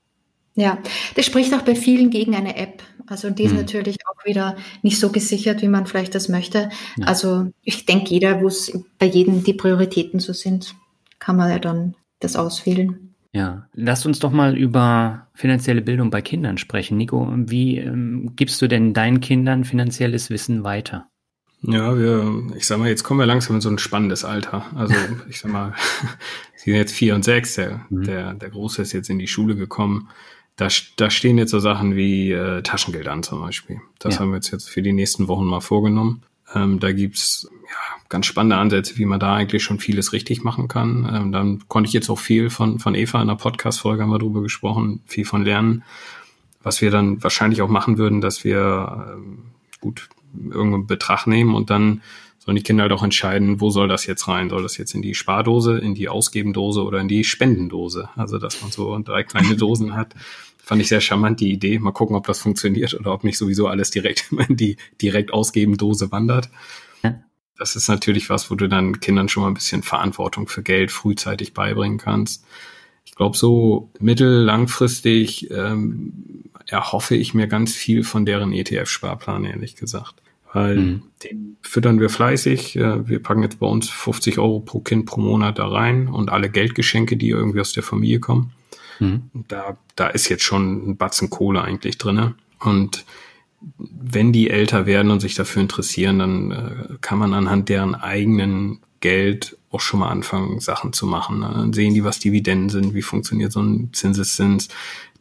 Speaker 2: Ja, das spricht auch bei vielen gegen eine App. Also die ist mhm. natürlich auch wieder nicht so gesichert, wie man vielleicht das möchte. Ja. Also ich denke, jeder, wo es bei jedem die Prioritäten so sind kann man ja dann das auswählen.
Speaker 1: Ja, lass uns doch mal über finanzielle Bildung bei Kindern sprechen. Nico, wie ähm, gibst du denn deinen Kindern finanzielles Wissen weiter?
Speaker 3: Ja, wir, ich sag mal, jetzt kommen wir langsam in so ein spannendes Alter. Also, ich sag mal, sie sind jetzt vier und sechs, der, mhm. der, der Große ist jetzt in die Schule gekommen. Da, da stehen jetzt so Sachen wie äh, Taschengeld an zum Beispiel. Das ja. haben wir jetzt, jetzt für die nächsten Wochen mal vorgenommen. Ähm, da gibt's ja, ganz spannende Ansätze, wie man da eigentlich schon vieles richtig machen kann. Ähm, dann konnte ich jetzt auch viel von, von Eva in der Podcast-Folge haben wir drüber gesprochen, viel von lernen. Was wir dann wahrscheinlich auch machen würden, dass wir ähm, gut irgendeinen Betrag nehmen und dann sollen die Kinder halt auch entscheiden, wo soll das jetzt rein? Soll das jetzt in die Spardose, in die Ausgebendose oder in die Spendendose? Also, dass man so drei kleine Dosen hat. Fand ich sehr charmant, die Idee. Mal gucken, ob das funktioniert oder ob nicht sowieso alles direkt in die direkt Ausgebendose wandert. Das ist natürlich was, wo du dann Kindern schon mal ein bisschen Verantwortung für Geld frühzeitig beibringen kannst. Ich glaube, so mittel-, langfristig ähm, erhoffe ich mir ganz viel von deren ETF-Sparplan, ehrlich gesagt. Weil mhm. den füttern wir fleißig. Wir packen jetzt bei uns 50 Euro pro Kind pro Monat da rein und alle Geldgeschenke, die irgendwie aus der Familie kommen. Mhm. Da, da ist jetzt schon ein Batzen Kohle eigentlich drinne. Und wenn die älter werden und sich dafür interessieren, dann äh, kann man anhand deren eigenen Geld auch schon mal anfangen, Sachen zu machen. Dann sehen die, was Dividenden sind, wie funktioniert so ein Zinseszins.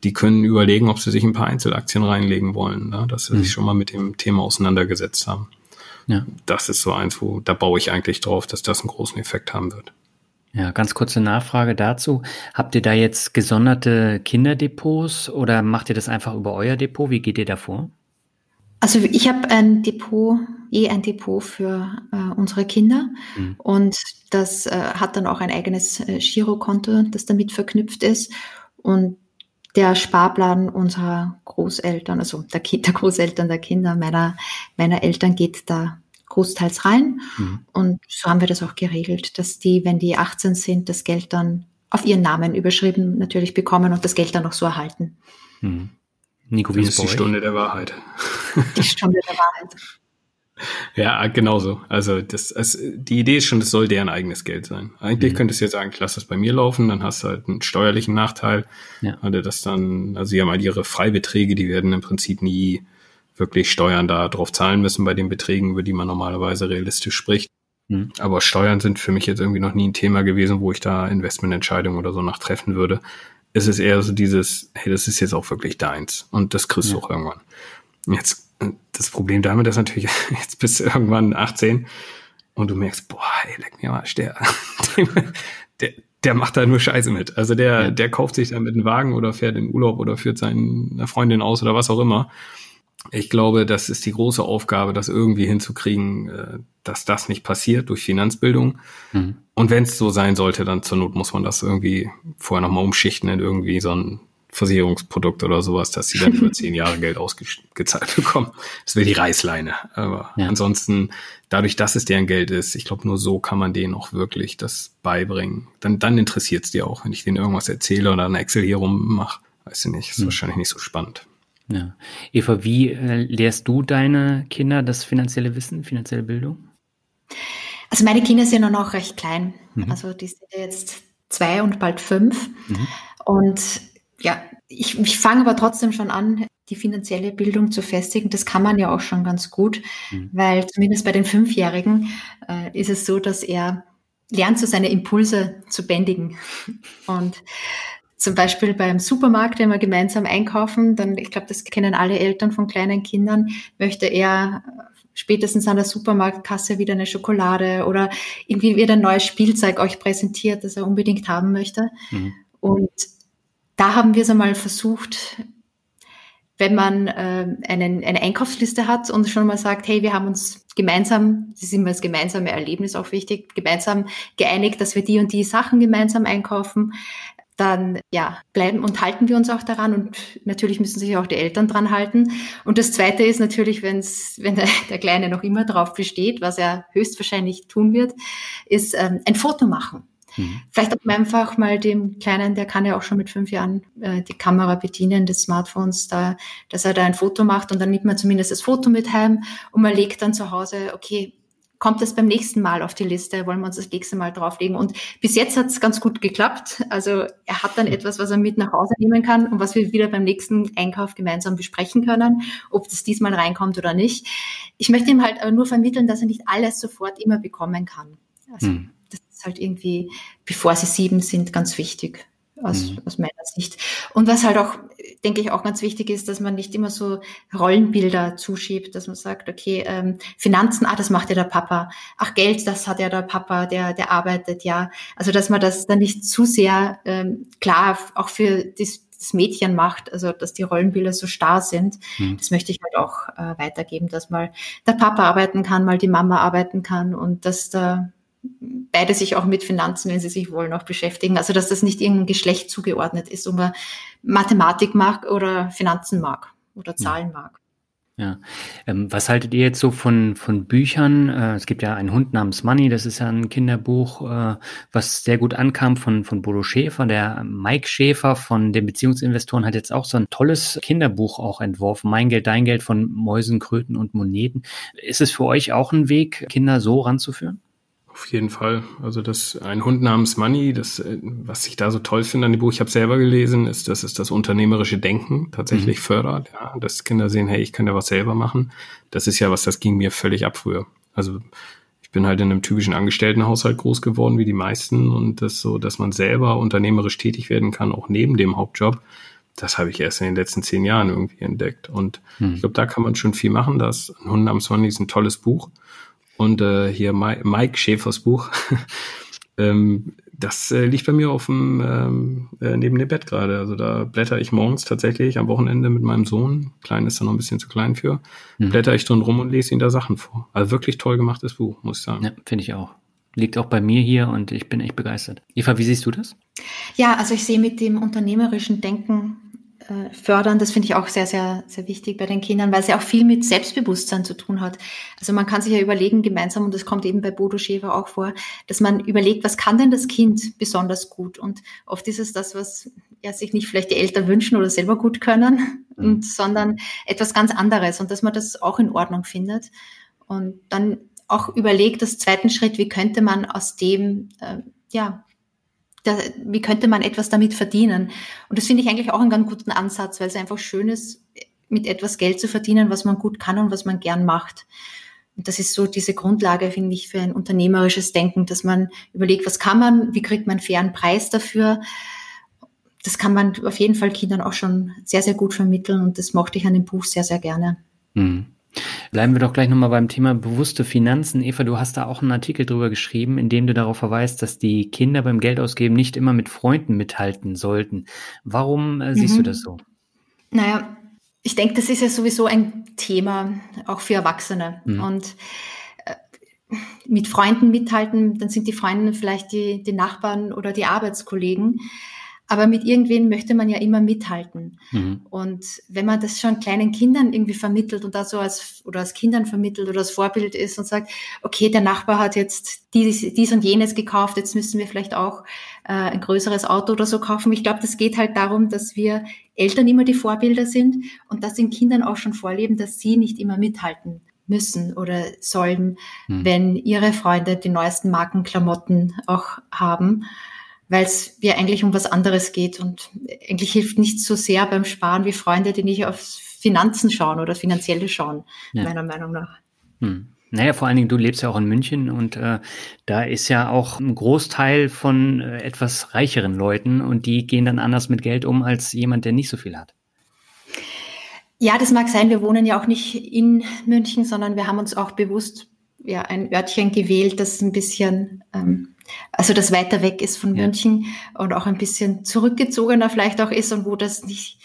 Speaker 3: Die können überlegen, ob sie sich ein paar Einzelaktien reinlegen wollen, ne? dass sie mhm. sich schon mal mit dem Thema auseinandergesetzt haben. Ja. Das ist so eins, wo da baue ich eigentlich drauf, dass das einen großen Effekt haben wird.
Speaker 1: Ja, ganz kurze Nachfrage dazu. Habt ihr da jetzt gesonderte Kinderdepots oder macht ihr das einfach über euer Depot? Wie geht ihr da vor?
Speaker 2: Also ich habe ein Depot, eh ein Depot für äh, unsere Kinder mhm. und das äh, hat dann auch ein eigenes äh, Girokonto, das damit verknüpft ist und der Sparplan unserer Großeltern, also der, kind, der Großeltern der Kinder meiner meiner Eltern geht da großteils rein mhm. und so haben wir das auch geregelt, dass die, wenn die 18 sind, das Geld dann auf ihren Namen überschrieben natürlich bekommen und das Geld dann noch so erhalten.
Speaker 3: Mhm. Nico, wie ist die Stunde der Wahrheit?
Speaker 2: Die Stunde der Wahrheit.
Speaker 3: Ja, genauso. Also das, es, die Idee ist schon, das soll deren eigenes Geld sein. Eigentlich mhm. könntest du jetzt sagen, ich lass das bei mir laufen, dann hast du halt einen steuerlichen Nachteil. Ja. Oder das dann, also sie haben halt ihre Freibeträge, die werden im Prinzip nie wirklich Steuern da drauf zahlen müssen bei den Beträgen, über die man normalerweise realistisch spricht. Mhm. Aber Steuern sind für mich jetzt irgendwie noch nie ein Thema gewesen, wo ich da Investmententscheidungen oder so nach treffen würde es ist eher so dieses, hey, das ist jetzt auch wirklich deins und das kriegst ja. du auch irgendwann. Jetzt, das Problem damit ist natürlich, jetzt bist du irgendwann 18 und du merkst, boah, ey, leck mir mal, der, der, der macht da nur Scheiße mit. Also der, ja. der kauft sich dann mit einem Wagen oder fährt in Urlaub oder führt seine Freundin aus oder was auch immer. Ich glaube, das ist die große Aufgabe, das irgendwie hinzukriegen, äh, dass das nicht passiert durch Finanzbildung. Mhm. Und wenn es so sein sollte, dann zur Not muss man das irgendwie vorher nochmal umschichten in irgendwie so ein Versicherungsprodukt oder sowas, dass sie dann für zehn Jahre Geld ausgezahlt bekommen. Das wäre die Reißleine. Aber ja. ansonsten, dadurch, dass es deren Geld ist, ich glaube, nur so kann man denen auch wirklich das beibringen. Dann, dann interessiert es dir auch, wenn ich denen irgendwas erzähle oder ein Excel hier rummache. Weiß ich nicht, ist hm. wahrscheinlich nicht so spannend.
Speaker 1: Ja. Eva, wie äh, lehrst du deine Kinder das finanzielle Wissen, finanzielle Bildung?
Speaker 2: Also meine Kinder sind noch recht klein. Mhm. Also die sind jetzt zwei und bald fünf. Mhm. Und ja, ich, ich fange aber trotzdem schon an, die finanzielle Bildung zu festigen. Das kann man ja auch schon ganz gut, mhm. weil zumindest bei den Fünfjährigen äh, ist es so, dass er lernt, so seine Impulse zu bändigen. Und zum Beispiel beim Supermarkt, wenn wir gemeinsam einkaufen, dann, ich glaube, das kennen alle Eltern von kleinen Kindern, möchte er spätestens an der Supermarktkasse wieder eine Schokolade oder irgendwie wird ein neues Spielzeug euch präsentiert, das er unbedingt haben möchte. Mhm. Und da haben wir es einmal versucht, wenn man äh, einen, eine Einkaufsliste hat und schon mal sagt, hey, wir haben uns gemeinsam, das ist immer das gemeinsame Erlebnis auch wichtig, gemeinsam geeinigt, dass wir die und die Sachen gemeinsam einkaufen, dann ja, bleiben und halten wir uns auch daran und natürlich müssen sich auch die Eltern dran halten. Und das zweite ist natürlich, wenn's, wenn der, der Kleine noch immer drauf besteht, was er höchstwahrscheinlich tun wird, ist ähm, ein Foto machen. Mhm. Vielleicht auch einfach mal dem Kleinen, der kann ja auch schon mit fünf Jahren äh, die Kamera bedienen des Smartphones, da, dass er da ein Foto macht und dann nimmt man zumindest das Foto mit heim und man legt dann zu Hause, okay, kommt das beim nächsten Mal auf die Liste, wollen wir uns das nächste Mal drauflegen. Und bis jetzt hat es ganz gut geklappt. Also er hat dann etwas, was er mit nach Hause nehmen kann und was wir wieder beim nächsten Einkauf gemeinsam besprechen können, ob das diesmal reinkommt oder nicht. Ich möchte ihm halt aber nur vermitteln, dass er nicht alles sofort immer bekommen kann. Also, hm ist halt irgendwie, bevor sie sieben sind, ganz wichtig aus, mhm. aus meiner Sicht. Und was halt auch, denke ich, auch ganz wichtig ist, dass man nicht immer so Rollenbilder zuschiebt, dass man sagt, okay, ähm, Finanzen, ah, das macht ja der Papa. Ach, Geld, das hat ja der Papa, der, der arbeitet, ja. Also, dass man das dann nicht zu sehr ähm, klar auch für das, das Mädchen macht, also dass die Rollenbilder so starr sind. Mhm. Das möchte ich halt auch äh, weitergeben, dass mal der Papa arbeiten kann, mal die Mama arbeiten kann und dass da beide sich auch mit Finanzen, wenn sie sich wollen, auch beschäftigen. Also dass das nicht irgendein Geschlecht zugeordnet ist, ob man Mathematik mag oder Finanzen mag oder Zahlen ja. mag.
Speaker 1: Ja. Ähm, was haltet ihr jetzt so von, von Büchern? Äh, es gibt ja einen Hund namens Money, das ist ja ein Kinderbuch, äh, was sehr gut ankam von, von Bodo Schäfer. Der Mike Schäfer von den Beziehungsinvestoren hat jetzt auch so ein tolles Kinderbuch auch entworfen. Mein Geld, dein Geld von Mäusen, Kröten und Moneten. Ist es für euch auch ein Weg, Kinder so ranzuführen?
Speaker 3: Auf jeden Fall. Also das ein Hund namens Money, das, äh, was ich da so toll finde an dem Buch, ich habe selber gelesen, ist, dass es das unternehmerische Denken tatsächlich mhm. fördert. Ja, dass Kinder sehen, hey, ich kann ja was selber machen. Das ist ja was, das ging mir völlig ab früher. Also ich bin halt in einem typischen Angestelltenhaushalt groß geworden, wie die meisten, und das so, dass man selber unternehmerisch tätig werden kann, auch neben dem Hauptjob. Das habe ich erst in den letzten zehn Jahren irgendwie entdeckt. Und mhm. ich glaube, da kann man schon viel machen. Das ein Hund namens Money ist ein tolles Buch. Und äh, hier Mike Schäfers Buch, ähm, das äh, liegt bei mir auf dem ähm, äh, neben dem Bett gerade. Also da blätter ich morgens tatsächlich am Wochenende mit meinem Sohn. Klein ist da noch ein bisschen zu klein für. Mhm. Blätter ich drin rum und lese ihm da Sachen vor. Also wirklich toll gemachtes Buch, muss ich sagen.
Speaker 1: Ja, finde ich auch. Liegt auch bei mir hier und ich bin echt begeistert. Eva, wie siehst du das?
Speaker 2: Ja, also ich sehe mit dem unternehmerischen Denken äh, fördern. Das finde ich auch sehr, sehr, sehr wichtig bei den Kindern, weil es ja auch viel mit Selbstbewusstsein zu tun hat. Also man kann sich ja überlegen gemeinsam, und das kommt eben bei Bodo Schäfer auch vor, dass man überlegt, was kann denn das Kind besonders gut? Und oft ist es das, was ja, sich nicht vielleicht die Eltern wünschen oder selber gut können, mhm. und, sondern etwas ganz anderes und dass man das auch in Ordnung findet. Und dann auch überlegt, das zweiten Schritt, wie könnte man aus dem, äh, ja, da, wie könnte man etwas damit verdienen? Und das finde ich eigentlich auch einen ganz guten Ansatz, weil es einfach schön ist, mit etwas Geld zu verdienen, was man gut kann und was man gern macht. Und das ist so diese Grundlage, finde ich, für ein unternehmerisches Denken, dass man überlegt, was kann man, wie kriegt man einen fairen Preis dafür. Das kann man auf jeden Fall Kindern auch schon sehr, sehr gut vermitteln und das mochte ich an dem Buch sehr, sehr gerne.
Speaker 1: Mhm. Bleiben wir doch gleich nochmal beim Thema bewusste Finanzen. Eva, du hast da auch einen Artikel drüber geschrieben, in dem du darauf verweist, dass die Kinder beim Geldausgeben nicht immer mit Freunden mithalten sollten. Warum äh, siehst mhm. du das so?
Speaker 2: Naja, ich denke, das ist ja sowieso ein Thema auch für Erwachsene. Mhm. Und äh, mit Freunden mithalten, dann sind die Freunde vielleicht die, die Nachbarn oder die Arbeitskollegen. Aber mit irgendwen möchte man ja immer mithalten. Mhm. Und wenn man das schon kleinen Kindern irgendwie vermittelt und da so als, oder als Kindern vermittelt oder als Vorbild ist und sagt, okay, der Nachbar hat jetzt dies, dies und jenes gekauft, jetzt müssen wir vielleicht auch äh, ein größeres Auto oder so kaufen. Ich glaube, das geht halt darum, dass wir Eltern immer die Vorbilder sind und das den Kindern auch schon vorleben, dass sie nicht immer mithalten müssen oder sollen, mhm. wenn ihre Freunde die neuesten Markenklamotten auch haben weil es mir eigentlich um was anderes geht und eigentlich hilft nicht so sehr beim Sparen wie Freunde, die nicht auf Finanzen schauen oder finanzielle schauen, ja. meiner Meinung nach.
Speaker 1: Hm. Naja, vor allen Dingen, du lebst ja auch in München und äh, da ist ja auch ein Großteil von äh, etwas reicheren Leuten und die gehen dann anders mit Geld um als jemand, der nicht so viel hat.
Speaker 2: Ja, das mag sein. Wir wohnen ja auch nicht in München, sondern wir haben uns auch bewusst ja, ein Örtchen gewählt, das ein bisschen ähm, also das weiter weg ist von ja. München und auch ein bisschen zurückgezogener vielleicht auch ist und wo das nicht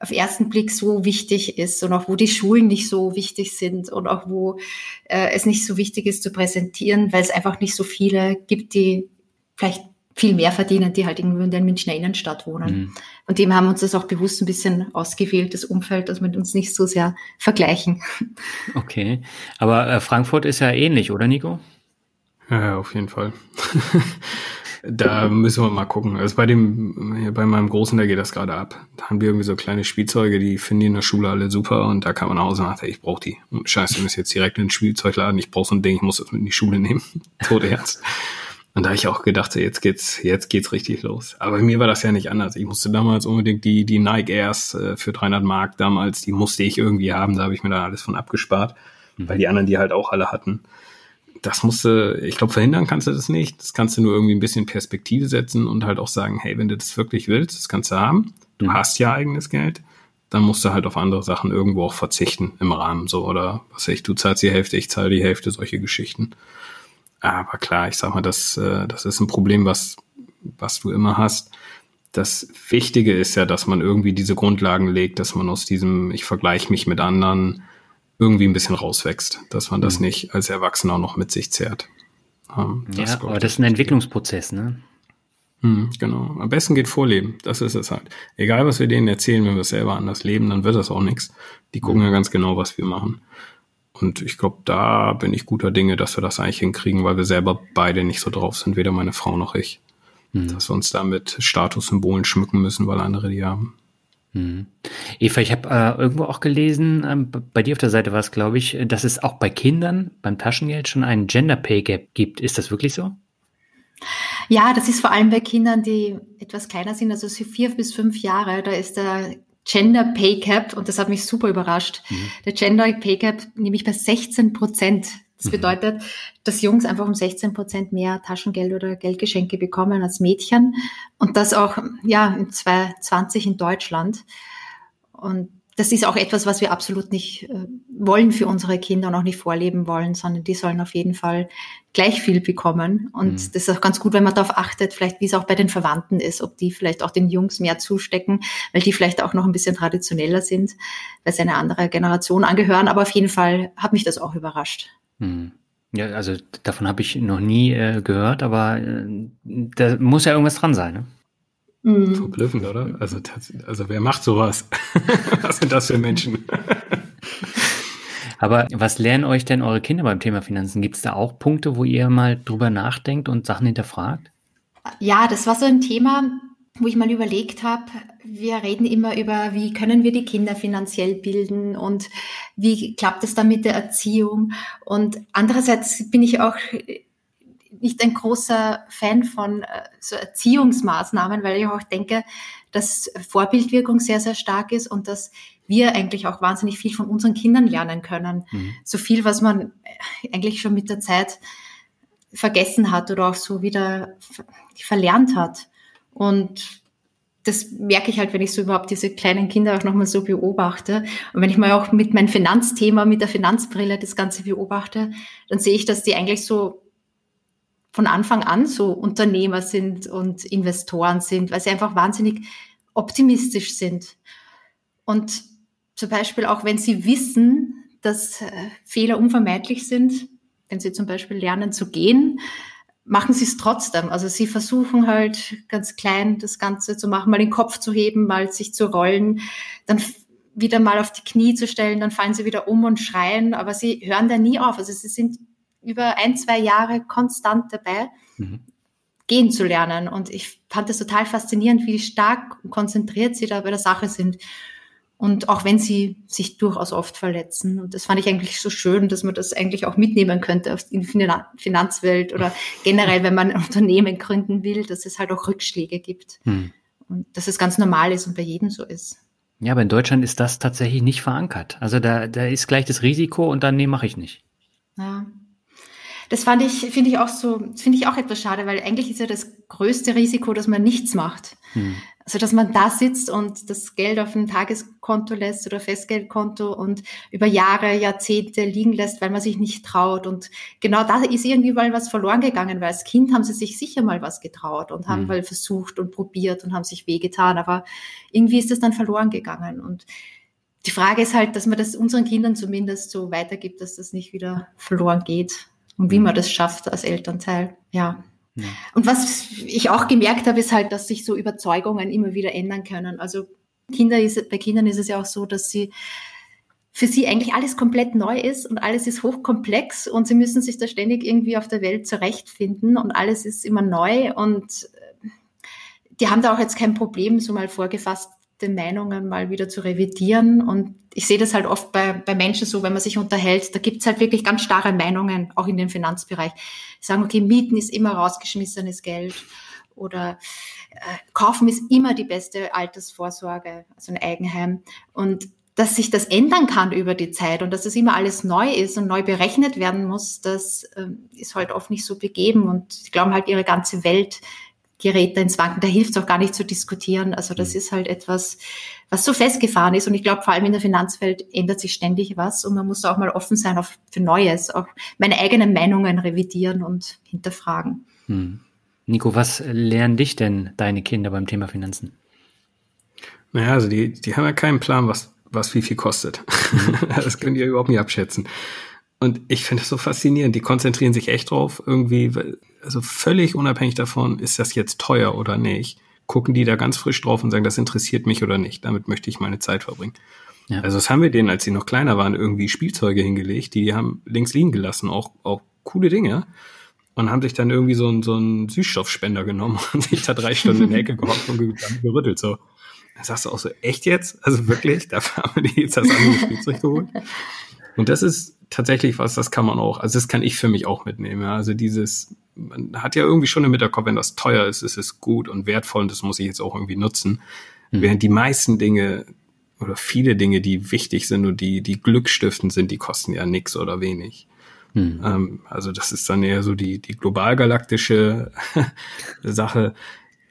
Speaker 2: auf ersten Blick so wichtig ist und auch wo die Schulen nicht so wichtig sind und auch wo äh, es nicht so wichtig ist zu präsentieren, weil es einfach nicht so viele gibt, die vielleicht viel mehr verdienen, die halt irgendwo in der Münchner Innenstadt wohnen. Mhm. Und dem haben wir uns das auch bewusst ein bisschen ausgewählt, das Umfeld, dass wir uns nicht so sehr vergleichen.
Speaker 1: Okay, aber äh, Frankfurt ist ja ähnlich, oder Nico?
Speaker 3: Ja, auf jeden Fall. da müssen wir mal gucken. Also bei dem, bei meinem Großen, da geht das gerade ab. Da haben wir irgendwie so kleine Spielzeuge, die finden die in der Schule alle super und da kann man nach Hause und sagt, ich brauche die. Und scheiße, ich muss jetzt direkt in den Spielzeugladen, ich brauche so ein Ding, ich muss das mit in die Schule nehmen. Tode Ernst. Und da habe ich auch gedacht, jetzt geht's, jetzt geht's richtig los. Aber bei mir war das ja nicht anders. Ich musste damals unbedingt die, die Nike Airs äh, für 300 Mark damals, die musste ich irgendwie haben. Da habe ich mir dann alles von abgespart, mhm. weil die anderen die halt auch alle hatten das musste, ich glaube, verhindern kannst du das nicht. Das kannst du nur irgendwie ein bisschen Perspektive setzen und halt auch sagen, hey, wenn du das wirklich willst, das kannst du haben. Du mhm. hast ja eigenes Geld. Dann musst du halt auf andere Sachen irgendwo auch verzichten im Rahmen so oder was weiß ich, du zahlst die Hälfte, ich zahle die Hälfte, solche Geschichten. Aber klar, ich sag mal, das, äh, das ist ein Problem, was, was du immer hast. Das Wichtige ist ja, dass man irgendwie diese Grundlagen legt, dass man aus diesem, ich vergleiche mich mit anderen, irgendwie ein bisschen rauswächst, dass man das mhm. nicht als Erwachsener noch mit sich zehrt.
Speaker 1: Ähm, ja, aber das ist ein Entwicklungsprozess, ne?
Speaker 3: Mhm, genau. Am besten geht Vorleben. Das ist es halt. Egal, was wir denen erzählen, wenn wir es selber anders leben, dann wird das auch nichts. Die gucken mhm. ja ganz genau, was wir machen. Und ich glaube, da bin ich guter Dinge, dass wir das eigentlich hinkriegen, weil wir selber beide nicht so drauf sind, weder meine Frau noch ich. Mhm. Dass wir uns da mit Statussymbolen schmücken müssen, weil andere die haben.
Speaker 1: Mhm. Eva, ich habe äh, irgendwo auch gelesen, ähm, bei dir auf der Seite war es, glaube ich, dass es auch bei Kindern beim Taschengeld schon einen Gender Pay Gap gibt. Ist das wirklich so?
Speaker 2: Ja, das ist vor allem bei Kindern, die etwas kleiner sind, also so vier bis fünf Jahre. Da ist der Gender Pay Gap, und das hat mich super überrascht, mhm. der Gender Pay Gap nämlich bei 16 Prozent. Das mhm. bedeutet, dass Jungs einfach um 16 Prozent mehr Taschengeld oder Geldgeschenke bekommen als Mädchen. Und das auch, ja, in 2020 in Deutschland. Und das ist auch etwas, was wir absolut nicht äh, wollen für unsere Kinder und auch nicht vorleben wollen, sondern die sollen auf jeden Fall gleich viel bekommen. Und mhm. das ist auch ganz gut, wenn man darauf achtet, vielleicht wie es auch bei den Verwandten ist, ob die vielleicht auch den Jungs mehr zustecken, weil die vielleicht auch noch ein bisschen traditioneller sind, weil sie eine andere Generation angehören. Aber auf jeden Fall hat mich das auch überrascht.
Speaker 1: Hm. Ja, also davon habe ich noch nie äh, gehört, aber äh, da muss ja irgendwas dran sein, ne?
Speaker 3: Mhm. Verblüffend, oder? Also, also wer macht sowas? was sind das für Menschen?
Speaker 1: aber was lernen euch denn eure Kinder beim Thema Finanzen? Gibt es da auch Punkte, wo ihr mal drüber nachdenkt und Sachen hinterfragt?
Speaker 2: Ja, das war so ein Thema, wo ich mal überlegt habe, wir reden immer über, wie können wir die Kinder finanziell bilden und wie klappt es dann mit der Erziehung. Und andererseits bin ich auch nicht ein großer Fan von äh, so Erziehungsmaßnahmen, weil ich auch denke, dass Vorbildwirkung sehr, sehr stark ist und dass wir eigentlich auch wahnsinnig viel von unseren Kindern lernen können. Mhm. So viel, was man eigentlich schon mit der Zeit vergessen hat oder auch so wieder verlernt hat. Und das merke ich halt, wenn ich so überhaupt diese kleinen Kinder auch nochmal so beobachte. Und wenn ich mal auch mit meinem Finanzthema, mit der Finanzbrille das Ganze beobachte, dann sehe ich, dass die eigentlich so von Anfang an so Unternehmer sind und Investoren sind, weil sie einfach wahnsinnig optimistisch sind. Und zum Beispiel auch wenn sie wissen, dass äh, Fehler unvermeidlich sind, wenn sie zum Beispiel lernen zu gehen, machen sie es trotzdem. Also sie versuchen halt ganz klein das Ganze zu machen, mal den Kopf zu heben, mal sich zu rollen, dann wieder mal auf die Knie zu stellen, dann fallen sie wieder um und schreien, aber sie hören da nie auf. Also sie sind über ein, zwei Jahre konstant dabei, mhm. gehen zu lernen. Und ich fand das total faszinierend, wie stark und konzentriert sie da bei der Sache sind. Und auch wenn sie sich durchaus oft verletzen. Und das fand ich eigentlich so schön, dass man das eigentlich auch mitnehmen könnte in die Finanzwelt oder generell, wenn man ein Unternehmen gründen will, dass es halt auch Rückschläge gibt. Hm. Und dass es ganz normal ist und bei jedem so ist.
Speaker 1: Ja, aber in Deutschland ist das tatsächlich nicht verankert. Also da, da ist gleich das Risiko und dann, nee, mache ich nicht.
Speaker 2: Ja. Das fand ich, finde ich auch so, finde ich auch etwas schade, weil eigentlich ist ja das größte Risiko, dass man nichts macht. Hm. Also, dass man da sitzt und das Geld auf ein Tageskonto lässt oder Festgeldkonto und über Jahre, Jahrzehnte liegen lässt, weil man sich nicht traut. Und genau da ist irgendwie mal was verloren gegangen, weil als Kind haben sie sich sicher mal was getraut und haben mhm. mal versucht und probiert und haben sich wehgetan. Aber irgendwie ist das dann verloren gegangen. Und die Frage ist halt, dass man das unseren Kindern zumindest so weitergibt, dass das nicht wieder verloren geht und wie man das schafft als Elternteil. Ja. ja. Und was ich auch gemerkt habe, ist halt, dass sich so Überzeugungen immer wieder ändern können. Also Kinder ist, bei Kindern ist es ja auch so, dass sie für sie eigentlich alles komplett neu ist und alles ist hochkomplex und sie müssen sich da ständig irgendwie auf der Welt zurechtfinden und alles ist immer neu und äh, die haben da auch jetzt kein Problem, so mal vorgefasst den Meinungen mal wieder zu revidieren. Und ich sehe das halt oft bei, bei Menschen so, wenn man sich unterhält, da gibt's halt wirklich ganz starre Meinungen, auch in dem Finanzbereich. Die sagen, okay, Mieten ist immer rausgeschmissenes Geld oder äh, Kaufen ist immer die beste Altersvorsorge, also ein Eigenheim. Und dass sich das ändern kann über die Zeit und dass das immer alles neu ist und neu berechnet werden muss, das äh, ist halt oft nicht so begeben und sie glauben halt, ihre ganze Welt gerät da ins Wanken. Da hilft es auch gar nicht zu diskutieren. Also das mhm. ist halt etwas, was so festgefahren ist. Und ich glaube, vor allem in der Finanzwelt ändert sich ständig was und man muss auch mal offen sein auf, für Neues, auch meine eigenen Meinungen revidieren und hinterfragen.
Speaker 1: Hm. Nico, was lernen dich denn deine Kinder beim Thema Finanzen?
Speaker 3: Naja, also die, die haben ja keinen Plan, was, was wie viel kostet. Mhm. das können die ja überhaupt nicht abschätzen. Und ich finde das so faszinierend. Die konzentrieren sich echt drauf, irgendwie, also völlig unabhängig davon, ist das jetzt teuer oder nicht, gucken die da ganz frisch drauf und sagen, das interessiert mich oder nicht. Damit möchte ich meine Zeit verbringen. Ja. Also das haben wir denen, als sie noch kleiner waren, irgendwie Spielzeuge hingelegt. Die haben links liegen gelassen, auch, auch coole Dinge. Und haben sich dann irgendwie so einen, so einen Süßstoffspender genommen und sich da drei Stunden in der Ecke gehockt und gerüttelt, so. Da sagst du auch so, echt jetzt? Also wirklich? Dafür haben wir die jetzt das andere Spielzeug geholt? Und das ist tatsächlich was, das kann man auch, also das kann ich für mich auch mitnehmen. Ja. Also dieses, man hat ja irgendwie schon im Hinterkopf, wenn das teuer ist, ist es gut und wertvoll und das muss ich jetzt auch irgendwie nutzen. Mhm. Während die meisten Dinge oder viele Dinge, die wichtig sind und die, die glückstiftend sind, die kosten ja nichts oder wenig. Mhm. Ähm, also das ist dann eher so die, die globalgalaktische Sache.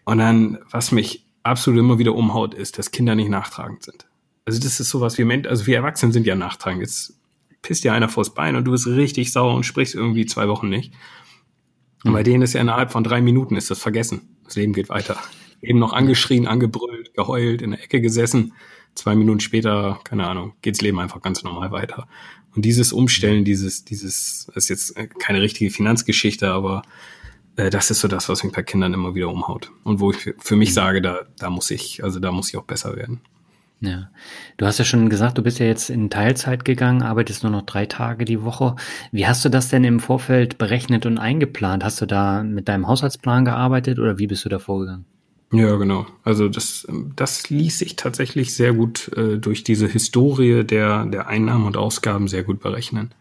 Speaker 3: Und dann, was mich absolut immer wieder umhaut, ist, dass Kinder nicht nachtragend sind. Also das ist sowas, wir, also wir Erwachsenen sind ja nachtragend. Jetzt pisst dir einer vors Bein und du bist richtig sauer und sprichst irgendwie zwei Wochen nicht. Und bei denen ist ja innerhalb von drei Minuten ist das vergessen. Das Leben geht weiter. Eben noch angeschrien, angebrüllt, geheult, in der Ecke gesessen. Zwei Minuten später, keine Ahnung, geht's Leben einfach ganz normal weiter. Und dieses Umstellen, dieses, dieses, ist jetzt keine richtige Finanzgeschichte, aber äh, das ist so das, was mich bei Kindern immer wieder umhaut. Und wo ich für mich mhm. sage, da, da muss ich, also da muss ich auch besser werden.
Speaker 1: Ja, du hast ja schon gesagt, du bist ja jetzt in Teilzeit gegangen, arbeitest nur noch drei Tage die Woche. Wie hast du das denn im Vorfeld berechnet und eingeplant? Hast du da mit deinem Haushaltsplan gearbeitet oder wie bist du da vorgegangen?
Speaker 3: Ja, genau. Also das, das ließ sich tatsächlich sehr gut äh, durch diese Historie der, der Einnahmen und Ausgaben sehr gut berechnen.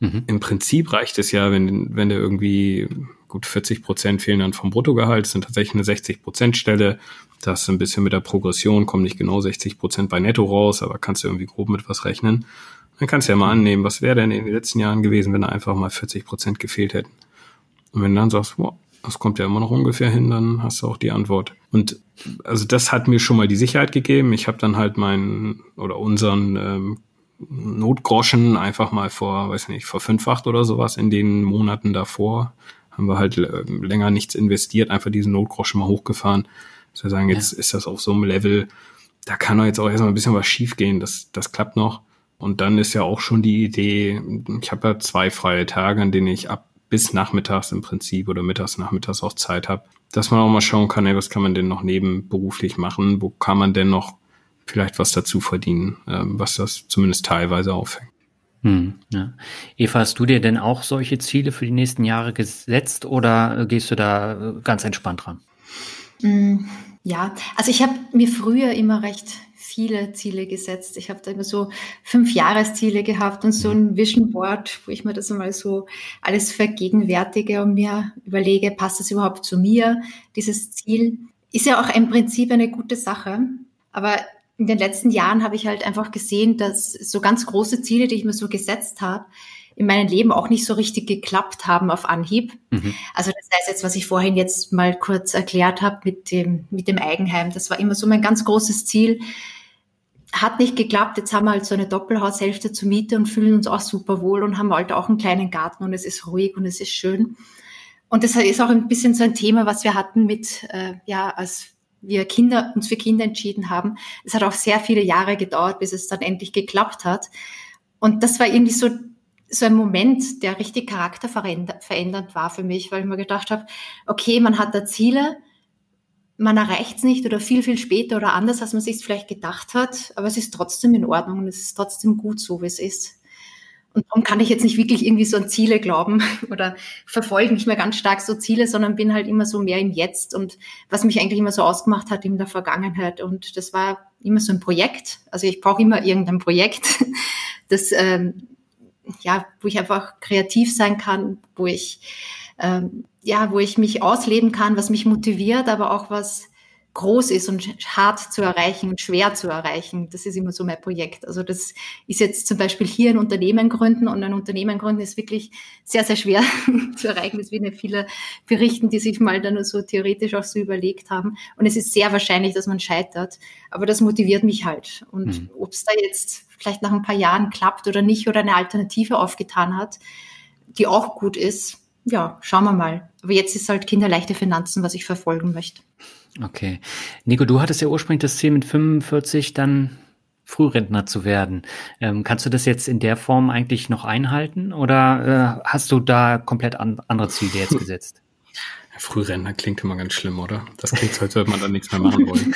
Speaker 3: Mhm. Im Prinzip reicht es ja, wenn, wenn der irgendwie gut 40 Prozent fehlen dann vom Bruttogehalt, sind tatsächlich eine 60 Prozent Stelle. Das ist ein bisschen mit der Progression, kommen nicht genau 60 Prozent bei Netto raus, aber kannst du irgendwie grob mit was rechnen. Dann kannst du ja mal annehmen, was wäre denn in den letzten Jahren gewesen, wenn da einfach mal 40 Prozent gefehlt hätten. Und wenn du dann sagst, wow, das kommt ja immer noch ungefähr hin, dann hast du auch die Antwort. Und also das hat mir schon mal die Sicherheit gegeben. Ich habe dann halt meinen oder unseren ähm, Notgroschen einfach mal vor, weiß nicht, verfünffacht oder sowas in den Monaten davor. Haben wir halt äh, länger nichts investiert, einfach diesen Notgroschen mal hochgefahren. Wir sagen, jetzt ja. ist das auf so einem Level, da kann doch jetzt auch erstmal ein bisschen was schiefgehen. Das, das klappt noch. Und dann ist ja auch schon die Idee, ich habe ja zwei freie Tage, an denen ich ab bis nachmittags im Prinzip oder mittags, nachmittags auch Zeit habe, dass man auch mal schauen kann, ey, was kann man denn noch nebenberuflich machen, wo kann man denn noch vielleicht was dazu verdienen, ähm, was das zumindest teilweise auffängt.
Speaker 1: Hm, ja. Eva, hast du dir denn auch solche Ziele für die nächsten Jahre gesetzt oder gehst du da äh, ganz entspannt ran?
Speaker 2: Hm, ja, also ich habe mir früher immer recht viele Ziele gesetzt. Ich habe da immer so fünf Jahresziele gehabt und so ein Vision Board, wo ich mir das einmal so alles vergegenwärtige und mir überlege, passt das überhaupt zu mir, dieses Ziel. Ist ja auch im Prinzip eine gute Sache. Aber in den letzten Jahren habe ich halt einfach gesehen, dass so ganz große Ziele, die ich mir so gesetzt habe, in meinem Leben auch nicht so richtig geklappt haben auf Anhieb. Mhm. Also das heißt jetzt, was ich vorhin jetzt mal kurz erklärt habe mit dem, mit dem Eigenheim, das war immer so mein ganz großes Ziel, hat nicht geklappt. Jetzt haben wir halt so eine Doppelhaushälfte zur Miete und fühlen uns auch super wohl und haben halt auch einen kleinen Garten und es ist ruhig und es ist schön. Und das ist auch ein bisschen so ein Thema, was wir hatten mit, äh, ja, als wir Kinder, uns für Kinder entschieden haben. Es hat auch sehr viele Jahre gedauert, bis es dann endlich geklappt hat. Und das war irgendwie so, so ein Moment, der richtig charakterverändernd war für mich, weil ich mir gedacht habe, okay, man hat da Ziele, man erreicht es nicht oder viel, viel später oder anders, als man sich vielleicht gedacht hat, aber es ist trotzdem in Ordnung und es ist trotzdem gut so, wie es ist. Und darum kann ich jetzt nicht wirklich irgendwie so an Ziele glauben oder verfolge nicht mehr ganz stark so Ziele, sondern bin halt immer so mehr im Jetzt und was mich eigentlich immer so ausgemacht hat in der Vergangenheit. Und das war immer so ein Projekt. Also ich brauche immer irgendein Projekt, das, ähm, ja, wo ich einfach kreativ sein kann, wo ich ähm, ja, wo ich mich ausleben kann, was mich motiviert, aber auch was groß ist und hart zu erreichen und schwer zu erreichen. Das ist immer so mein Projekt. Also das ist jetzt zum Beispiel hier ein Unternehmen gründen und ein Unternehmen gründen ist wirklich sehr, sehr schwer zu erreichen. Das werden ja viele berichten, die sich mal dann so theoretisch auch so überlegt haben. Und es ist sehr wahrscheinlich, dass man scheitert. Aber das motiviert mich halt. Und mhm. ob es da jetzt vielleicht nach ein paar Jahren klappt oder nicht oder eine Alternative aufgetan hat, die auch gut ist, ja, schauen wir mal. Aber jetzt ist halt kinderleichte Finanzen, was ich verfolgen möchte.
Speaker 1: Okay. Nico, du hattest ja ursprünglich das Ziel mit 45 dann Frührentner zu werden. Ähm, kannst du das jetzt in der Form eigentlich noch einhalten oder äh, hast du da komplett an, andere Ziele jetzt gesetzt?
Speaker 3: Frührentner klingt immer ganz schlimm, oder? Das klingt so, als würde man da nichts mehr machen wollen.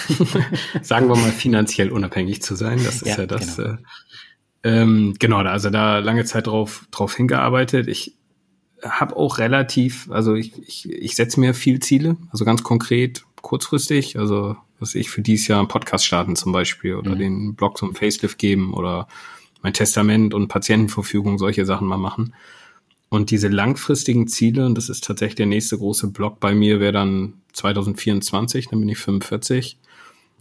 Speaker 3: Sagen wir mal, finanziell unabhängig zu sein, das ist ja, ja das. Genau. Äh, ähm, genau, also da lange Zeit drauf, drauf hingearbeitet. Ich habe auch relativ, also ich, ich, ich setze mir viel Ziele, also ganz konkret, kurzfristig, also was ich für dieses Jahr einen Podcast starten zum Beispiel oder mhm. den Blog zum Facelift geben oder mein Testament und Patientenverfügung, solche Sachen mal machen. Und diese langfristigen Ziele, und das ist tatsächlich der nächste große Block bei mir, wäre dann 2024, dann bin ich 45.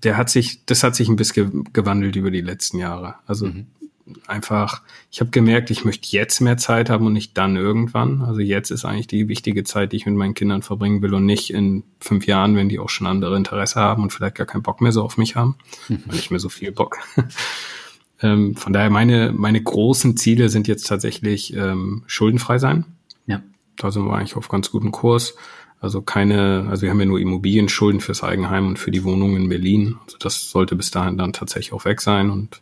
Speaker 3: Der hat sich, das hat sich ein bisschen gewandelt über die letzten Jahre. Also mhm einfach, ich habe gemerkt, ich möchte jetzt mehr Zeit haben und nicht dann irgendwann. Also jetzt ist eigentlich die wichtige Zeit, die ich mit meinen Kindern verbringen will und nicht in fünf Jahren, wenn die auch schon andere Interesse haben und vielleicht gar keinen Bock mehr so auf mich haben, mhm. nicht mehr so viel Bock. ähm, von daher meine, meine großen Ziele sind jetzt tatsächlich ähm, schuldenfrei sein. Ja. Da sind wir eigentlich auf ganz guten Kurs. Also keine, also wir haben ja nur Immobilienschulden fürs Eigenheim und für die Wohnung in Berlin. Also das sollte bis dahin dann tatsächlich auch weg sein und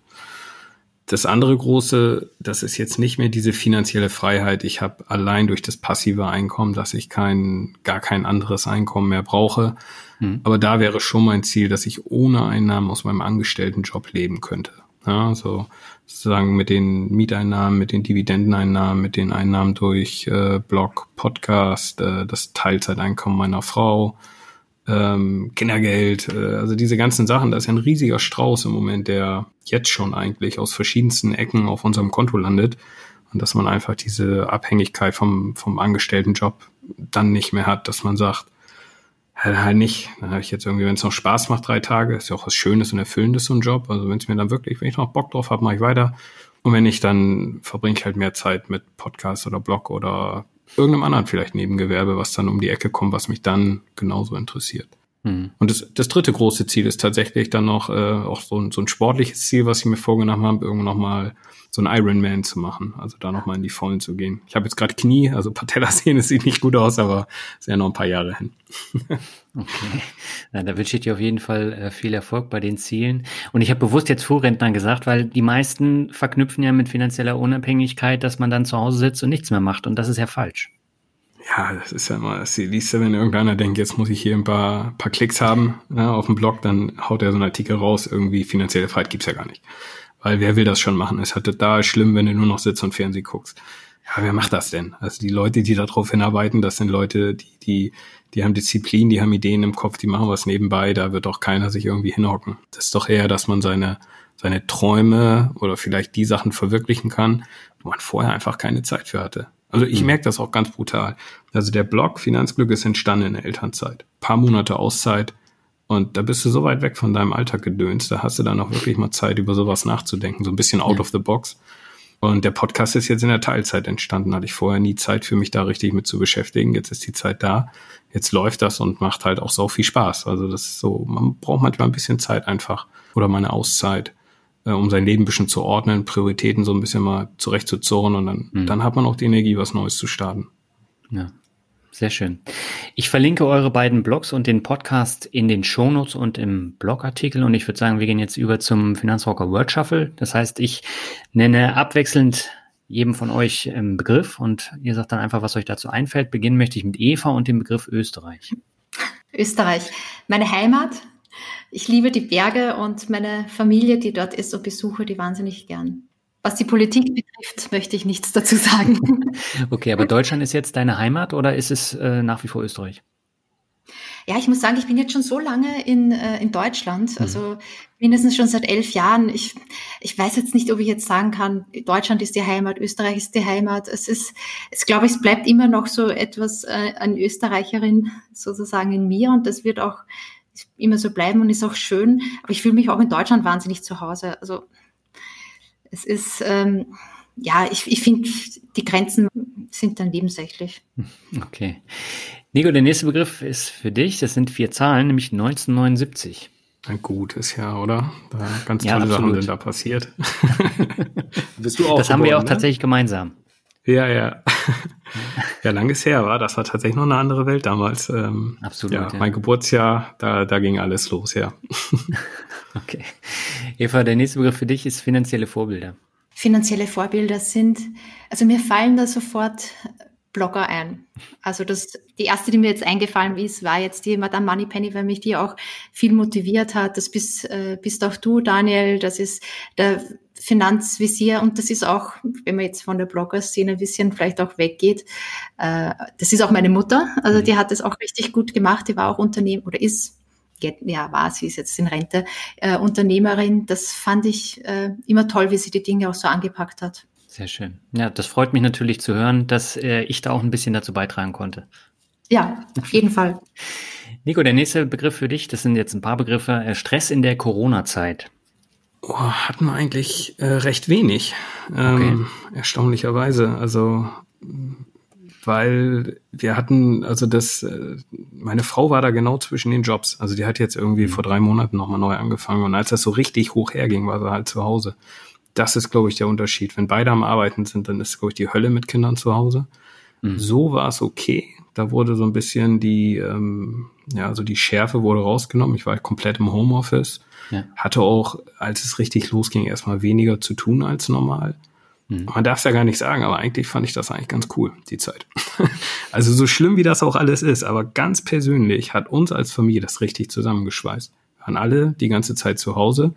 Speaker 3: das andere große, das ist jetzt nicht mehr diese finanzielle Freiheit. Ich habe allein durch das passive Einkommen, dass ich kein, gar kein anderes Einkommen mehr brauche. Mhm. Aber da wäre schon mein Ziel, dass ich ohne Einnahmen aus meinem Angestelltenjob leben könnte. Ja, so sozusagen mit den Mieteinnahmen, mit den Dividendeneinnahmen, mit den Einnahmen durch äh, Blog, Podcast, äh, das Teilzeiteinkommen meiner Frau, ähm, Kindergeld, äh, also diese ganzen Sachen, da ist ja ein riesiger Strauß im Moment, der jetzt schon eigentlich aus verschiedensten Ecken auf unserem Konto landet. Und dass man einfach diese Abhängigkeit vom, vom Angestelltenjob dann nicht mehr hat, dass man sagt, halt, halt nicht, dann habe ich jetzt irgendwie, wenn es noch Spaß macht, drei Tage, ist ja auch was Schönes und Erfüllendes, so ein Job. Also wenn es mir dann wirklich, wenn ich noch Bock drauf habe, mache ich weiter. Und wenn nicht, dann verbringe ich halt mehr Zeit mit Podcast oder Blog oder irgendeinem anderen vielleicht Nebengewerbe, was dann um die Ecke kommt, was mich dann genauso interessiert. Mhm. Und das, das dritte große Ziel ist tatsächlich dann noch äh, auch so ein, so ein sportliches Ziel, was ich mir vorgenommen habe, irgendwann nochmal so ein Ironman zu machen, also da nochmal in die Vollen zu gehen. Ich habe jetzt gerade Knie, also Patellasehne sieht nicht gut aus, aber ist ja noch ein paar Jahre hin.
Speaker 1: okay, Na, da wünsche ich dir auf jeden Fall äh, viel Erfolg bei den Zielen. Und ich habe bewusst jetzt Vorrentner gesagt, weil die meisten verknüpfen ja mit finanzieller Unabhängigkeit, dass man dann zu Hause sitzt und nichts mehr macht. Und das ist ja falsch.
Speaker 3: Ja, das ist ja immer das Liebste, wenn irgendeiner denkt, jetzt muss ich hier ein paar, paar Klicks haben ne, auf dem Blog, dann haut er so einen Artikel raus, irgendwie finanzielle Freiheit gibt's ja gar nicht. Weil wer will das schon machen? Es halt total schlimm, wenn du nur noch sitzt und Fernsehen guckst. Ja, wer macht das denn? Also die Leute, die darauf hinarbeiten, das sind Leute, die, die, die haben Disziplin, die haben Ideen im Kopf, die machen was nebenbei, da wird auch keiner sich irgendwie hinhocken. Das ist doch eher, dass man seine, seine Träume oder vielleicht die Sachen verwirklichen kann, wo man vorher einfach keine Zeit für hatte. Also ich mhm. merke das auch ganz brutal. Also der Blog Finanzglück ist entstanden in der Elternzeit. Paar Monate Auszeit und da bist du so weit weg von deinem Alltag gedönst, da hast du dann auch wirklich mal Zeit, über sowas nachzudenken, so ein bisschen out ja. of the box. Und der Podcast ist jetzt in der Teilzeit entstanden, hatte ich vorher nie Zeit für mich da richtig mit zu beschäftigen. Jetzt ist die Zeit da. Jetzt läuft das und macht halt auch so viel Spaß. Also das ist so, man braucht manchmal ein bisschen Zeit einfach oder mal eine Auszeit äh, um sein Leben ein bisschen zu ordnen, Prioritäten so ein bisschen mal zurechtzuzurren und dann, mhm. dann hat man auch die Energie, was Neues zu starten.
Speaker 1: Ja, sehr schön. Ich verlinke eure beiden Blogs und den Podcast in den Shownotes und im Blogartikel und ich würde sagen, wir gehen jetzt über zum Finanzrocker Word Shuffle. Das heißt, ich nenne abwechselnd jedem von euch einen Begriff und ihr sagt dann einfach, was euch dazu einfällt. Beginnen möchte ich mit Eva und dem Begriff Österreich.
Speaker 2: Österreich. Meine Heimat, ich liebe die Berge und meine Familie, die dort ist und besuche die wahnsinnig gern. Was die Politik betrifft, möchte ich nichts dazu sagen.
Speaker 1: Okay, aber Deutschland ist jetzt deine Heimat oder ist es äh, nach wie vor Österreich?
Speaker 2: Ja, ich muss sagen, ich bin jetzt schon so lange in, äh, in Deutschland, mhm. also mindestens schon seit elf Jahren. Ich, ich weiß jetzt nicht, ob ich jetzt sagen kann, Deutschland ist die Heimat, Österreich ist die Heimat. Es ist, es glaube ich, es bleibt immer noch so etwas äh, an Österreicherin sozusagen in mir und das wird auch immer so bleiben und ist auch schön. Aber ich fühle mich auch in Deutschland wahnsinnig zu Hause. Also es ist, ähm, ja, ich, ich finde, die Grenzen sind dann nebensächlich.
Speaker 1: Okay. Nico, der nächste Begriff ist für dich. Das sind vier Zahlen, nämlich 1979.
Speaker 3: Ein gutes Jahr, oder? Da ganz tolle ja, Sachen sind da passiert.
Speaker 1: Bist du auch das haben wir auch ne? tatsächlich gemeinsam.
Speaker 3: Ja, ja. ja, langes her war. Das war tatsächlich noch eine andere Welt damals. Ähm, Absolut. Ja, ja, mein Geburtsjahr, da, da ging alles los, ja.
Speaker 1: okay. Eva, der nächste Begriff für dich ist finanzielle Vorbilder.
Speaker 2: Finanzielle Vorbilder sind, also mir fallen da sofort Blogger ein. Also das, die erste, die mir jetzt eingefallen ist, war jetzt die Madame Moneypenny, weil mich die auch viel motiviert hat. Das bist, äh, bist auch du, Daniel. Das ist der Finanzvisier und das ist auch, wenn man jetzt von der Blogger-Szene ein bisschen vielleicht auch weggeht, äh, das ist auch meine Mutter. Also mhm. die hat das auch richtig gut gemacht. Die war auch Unternehmen oder ist ja, war, sie ist jetzt in Rente, äh, Unternehmerin. Das fand ich äh, immer toll, wie sie die Dinge auch so angepackt hat.
Speaker 1: Sehr schön. Ja, das freut mich natürlich zu hören, dass äh, ich da auch ein bisschen dazu beitragen konnte.
Speaker 2: Ja, auf jeden Fall.
Speaker 1: Nico, der nächste Begriff für dich, das sind jetzt ein paar Begriffe, äh, Stress in der Corona-Zeit.
Speaker 3: Oh, hatten wir eigentlich äh, recht wenig, ähm, okay. erstaunlicherweise. Also, weil wir hatten, also das, äh, meine Frau war da genau zwischen den Jobs. Also die hat jetzt irgendwie mhm. vor drei Monaten nochmal neu angefangen und als das so richtig hoch herging, war sie halt zu Hause. Das ist, glaube ich, der Unterschied. Wenn beide am Arbeiten sind, dann ist, glaube ich, die Hölle mit Kindern zu Hause. Mhm. So war es okay. Da wurde so ein bisschen die, ähm, ja, also die Schärfe wurde rausgenommen. Ich war halt komplett im Homeoffice ja. Hatte auch, als es richtig losging, erstmal weniger zu tun als normal. Mhm. Man darf es ja gar nicht sagen, aber eigentlich fand ich das eigentlich ganz cool, die Zeit. also so schlimm wie das auch alles ist, aber ganz persönlich hat uns als Familie das richtig zusammengeschweißt. Wir waren alle die ganze Zeit zu Hause,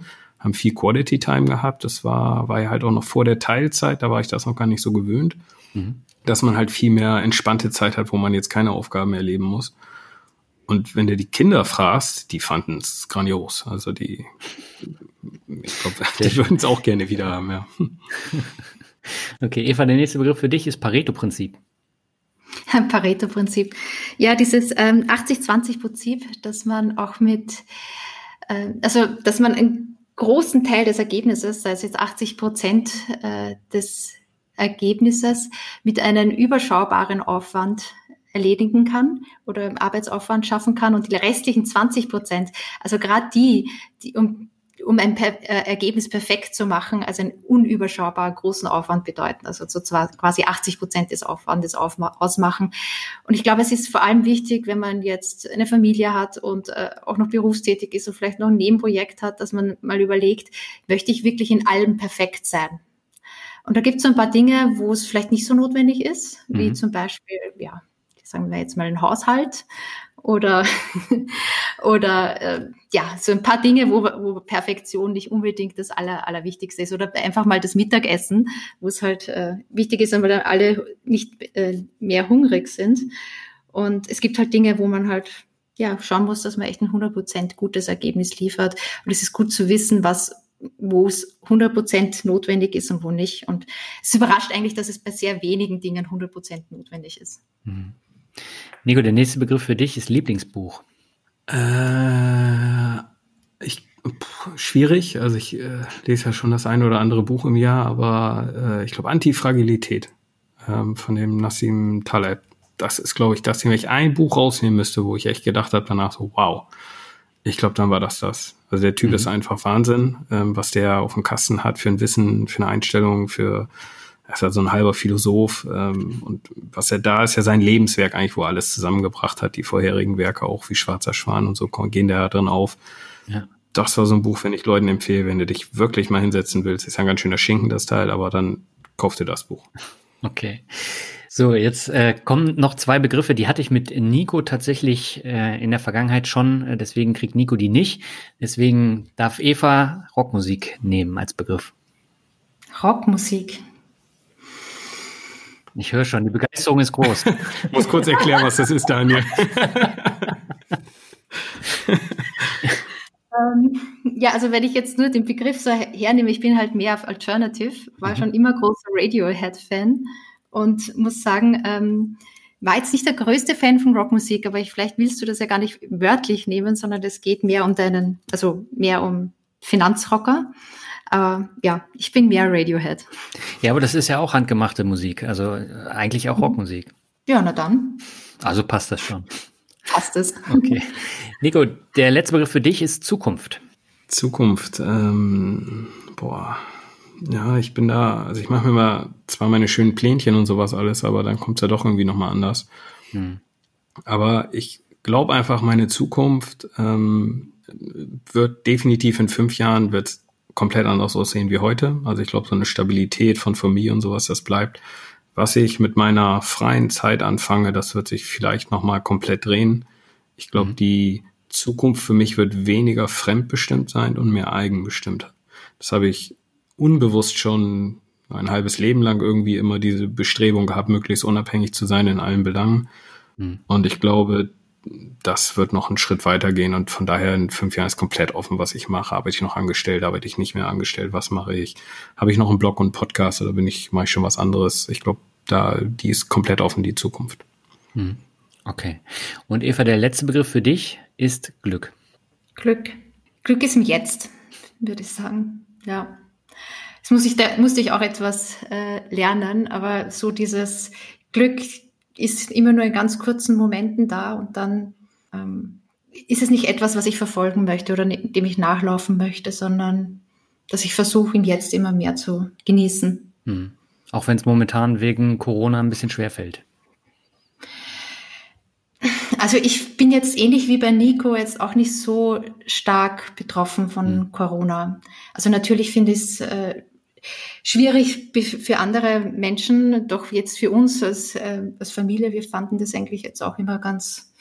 Speaker 3: haben viel Quality Time gehabt. Das war, war ja halt auch noch vor der Teilzeit, da war ich das noch gar nicht so gewöhnt. Mhm. Dass man halt viel mehr entspannte Zeit hat, wo man jetzt keine Aufgaben mehr erleben muss. Und wenn du die Kinder fragst, die fanden es grandios. Also die, ich glaube, die würden es auch gerne wieder haben, ja.
Speaker 1: Okay, Eva, der nächste Begriff für dich ist Pareto-Prinzip.
Speaker 2: Pareto-Prinzip. Ja, dieses ähm, 80-20-Prinzip, dass man auch mit, äh, also dass man einen großen Teil des Ergebnisses, sei es jetzt 80 Prozent äh, des Ergebnisses mit einem überschaubaren Aufwand erledigen kann oder Arbeitsaufwand schaffen kann und die restlichen 20 Prozent, also gerade die, die um um ein per äh, Ergebnis perfekt zu machen, also einen unüberschaubar großen Aufwand bedeuten, also so zwar quasi 80 Prozent des Aufwandes ausmachen. Und ich glaube, es ist vor allem wichtig, wenn man jetzt eine Familie hat und äh, auch noch berufstätig ist und vielleicht noch ein Nebenprojekt hat, dass man mal überlegt, möchte ich wirklich in allem perfekt sein? Und da gibt es so ein paar Dinge, wo es vielleicht nicht so notwendig ist, wie mhm. zum Beispiel, ja, sagen wir jetzt mal ein Haushalt oder, oder äh, ja, so ein paar Dinge, wo, wo Perfektion nicht unbedingt das Aller, Allerwichtigste ist. Oder einfach mal das Mittagessen, wo es halt äh, wichtig ist, weil dann alle nicht äh, mehr hungrig sind. Und es gibt halt Dinge, wo man halt ja, schauen muss, dass man echt ein 100% gutes Ergebnis liefert. Und es ist gut zu wissen, was wo es 100% notwendig ist und wo nicht. Und es überrascht eigentlich, dass es bei sehr wenigen Dingen 100% notwendig ist. Mhm.
Speaker 1: Nico, der nächste Begriff für dich ist Lieblingsbuch.
Speaker 3: Äh, ich, pff, schwierig. Also ich äh, lese ja schon das eine oder andere Buch im Jahr, aber äh, ich glaube Antifragilität ähm, von dem Nassim Taleb. Das ist, glaube ich, das, wenn ich ein Buch rausnehmen müsste, wo ich echt gedacht habe danach so, wow. Ich glaube, dann war das das. Also der Typ mhm. ist einfach Wahnsinn, ähm, was der auf dem Kasten hat für ein Wissen, für eine Einstellung, für er ist ja so ein halber Philosoph ähm, und was er da ist ja sein Lebenswerk eigentlich, wo er alles zusammengebracht hat. Die vorherigen Werke auch wie Schwarzer Schwan und so gehen da drin auf. Ja. Das war so ein Buch, wenn ich Leuten empfehle, wenn du dich wirklich mal hinsetzen willst. Ist ja ein ganz schöner Schinken, das Teil, aber dann kauf dir das Buch.
Speaker 1: Okay. So, jetzt äh, kommen noch zwei Begriffe, die hatte ich mit Nico tatsächlich äh, in der Vergangenheit schon, äh, deswegen kriegt Nico die nicht. Deswegen darf Eva Rockmusik nehmen als Begriff.
Speaker 2: Rockmusik.
Speaker 1: Ich höre schon, die Begeisterung ist groß.
Speaker 3: ich muss kurz erklären, was das ist, Daniel.
Speaker 2: ähm, ja, also wenn ich jetzt nur den Begriff so hernehme, ich bin halt mehr auf Alternative, war mhm. schon immer großer Radiohead-Fan und muss sagen, ähm, war jetzt nicht der größte Fan von Rockmusik, aber ich, vielleicht willst du das ja gar nicht wörtlich nehmen, sondern es geht mehr um deinen, also mehr um Finanzrocker. Aber ja, ich bin mehr Radiohead.
Speaker 1: Ja, aber das ist ja auch handgemachte Musik, also äh, eigentlich auch mhm. Rockmusik.
Speaker 2: Ja, na dann.
Speaker 1: Also passt das schon.
Speaker 2: Passt es.
Speaker 1: Okay. Nico, der letzte Begriff für dich ist Zukunft.
Speaker 3: Zukunft, ähm, boah. Ja, ich bin da, also ich mache mir mal zwar meine schönen Plänchen und sowas alles, aber dann kommt es ja doch irgendwie nochmal anders. Hm. Aber ich glaube einfach, meine Zukunft ähm, wird definitiv in fünf Jahren wird komplett anders aussehen wie heute. Also ich glaube, so eine Stabilität von Familie und sowas, das bleibt. Was ich mit meiner freien Zeit anfange, das wird sich vielleicht nochmal komplett drehen. Ich glaube, mhm. die Zukunft für mich wird weniger fremdbestimmt sein und mehr eigenbestimmt. Das habe ich unbewusst schon ein halbes Leben lang irgendwie immer diese Bestrebung gehabt, möglichst unabhängig zu sein in allen Belangen. Mhm. Und ich glaube, das wird noch einen Schritt weiter gehen und von daher in fünf Jahren ist komplett offen, was ich mache. Arbeite ich noch angestellt, arbeite ich nicht mehr angestellt, was mache ich? Habe ich noch einen Blog und einen Podcast oder bin ich, mache ich schon was anderes? Ich glaube, da, die ist komplett offen, die Zukunft. Hm.
Speaker 1: Okay. Und Eva, der letzte Begriff für dich ist Glück.
Speaker 2: Glück. Glück ist im Jetzt, würde ich sagen. Ja. Jetzt muss ich, da musste ich auch etwas äh, lernen, aber so dieses Glück ist immer nur in ganz kurzen Momenten da und dann ähm, ist es nicht etwas, was ich verfolgen möchte oder dem ich nachlaufen möchte, sondern dass ich versuche, ihn jetzt immer mehr zu genießen. Hm.
Speaker 1: Auch wenn es momentan wegen Corona ein bisschen schwer fällt.
Speaker 2: Also ich bin jetzt ähnlich wie bei Nico jetzt auch nicht so stark betroffen von hm. Corona. Also natürlich finde ich es äh, schwierig für andere Menschen, doch jetzt für uns als, äh, als Familie, wir fanden das eigentlich jetzt auch immer ganz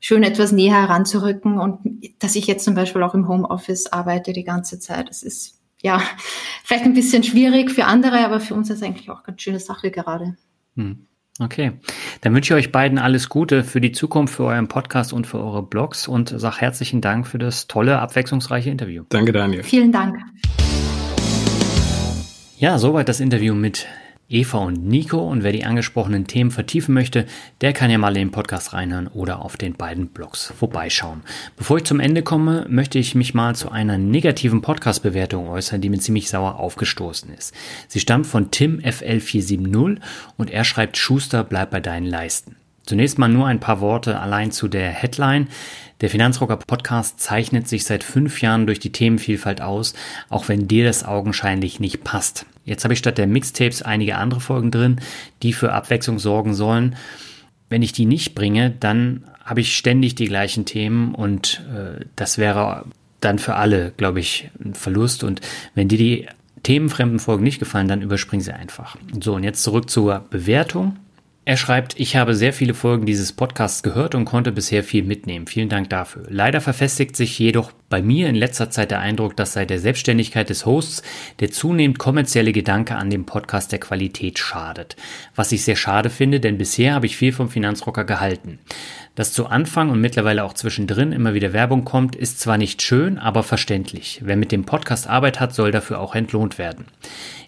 Speaker 2: schön, etwas näher heranzurücken und dass ich jetzt zum Beispiel auch im Homeoffice arbeite die ganze Zeit. Das ist ja vielleicht ein bisschen schwierig für andere, aber für uns ist es eigentlich auch eine ganz schöne Sache gerade.
Speaker 1: Hm. Okay, dann wünsche ich euch beiden alles Gute für die Zukunft, für euren Podcast und für eure Blogs und sage herzlichen Dank für das tolle, abwechslungsreiche Interview.
Speaker 3: Danke, Daniel.
Speaker 2: Vielen Dank.
Speaker 1: Ja, soweit das Interview mit Eva und Nico. Und wer die angesprochenen Themen vertiefen möchte, der kann ja mal in den Podcast reinhören oder auf den beiden Blogs vorbeischauen. Bevor ich zum Ende komme, möchte ich mich mal zu einer negativen Podcast-Bewertung äußern, die mir ziemlich sauer aufgestoßen ist. Sie stammt von Tim FL470 und er schreibt, Schuster, bleib bei deinen Leisten. Zunächst mal nur ein paar Worte allein zu der Headline. Der Finanzrocker Podcast zeichnet sich seit fünf Jahren durch die Themenvielfalt aus, auch wenn dir das augenscheinlich nicht passt. Jetzt habe ich statt der Mixtapes einige andere Folgen drin, die für Abwechslung sorgen sollen. Wenn ich die nicht bringe, dann habe ich ständig die gleichen Themen und äh, das wäre dann für alle, glaube ich, ein Verlust. Und wenn dir die themenfremden Folgen nicht gefallen, dann überspring sie einfach. So, und jetzt zurück zur Bewertung. Er schreibt, ich habe sehr viele Folgen dieses Podcasts gehört und konnte bisher viel mitnehmen. Vielen Dank dafür. Leider verfestigt sich jedoch bei mir in letzter Zeit der Eindruck, dass seit der Selbstständigkeit des Hosts der zunehmend kommerzielle Gedanke an dem Podcast der Qualität schadet. Was ich sehr schade finde, denn bisher habe ich viel vom Finanzrocker gehalten. Dass zu Anfang und mittlerweile auch zwischendrin immer wieder Werbung kommt, ist zwar nicht schön, aber verständlich. Wer mit dem Podcast Arbeit hat, soll dafür auch entlohnt werden.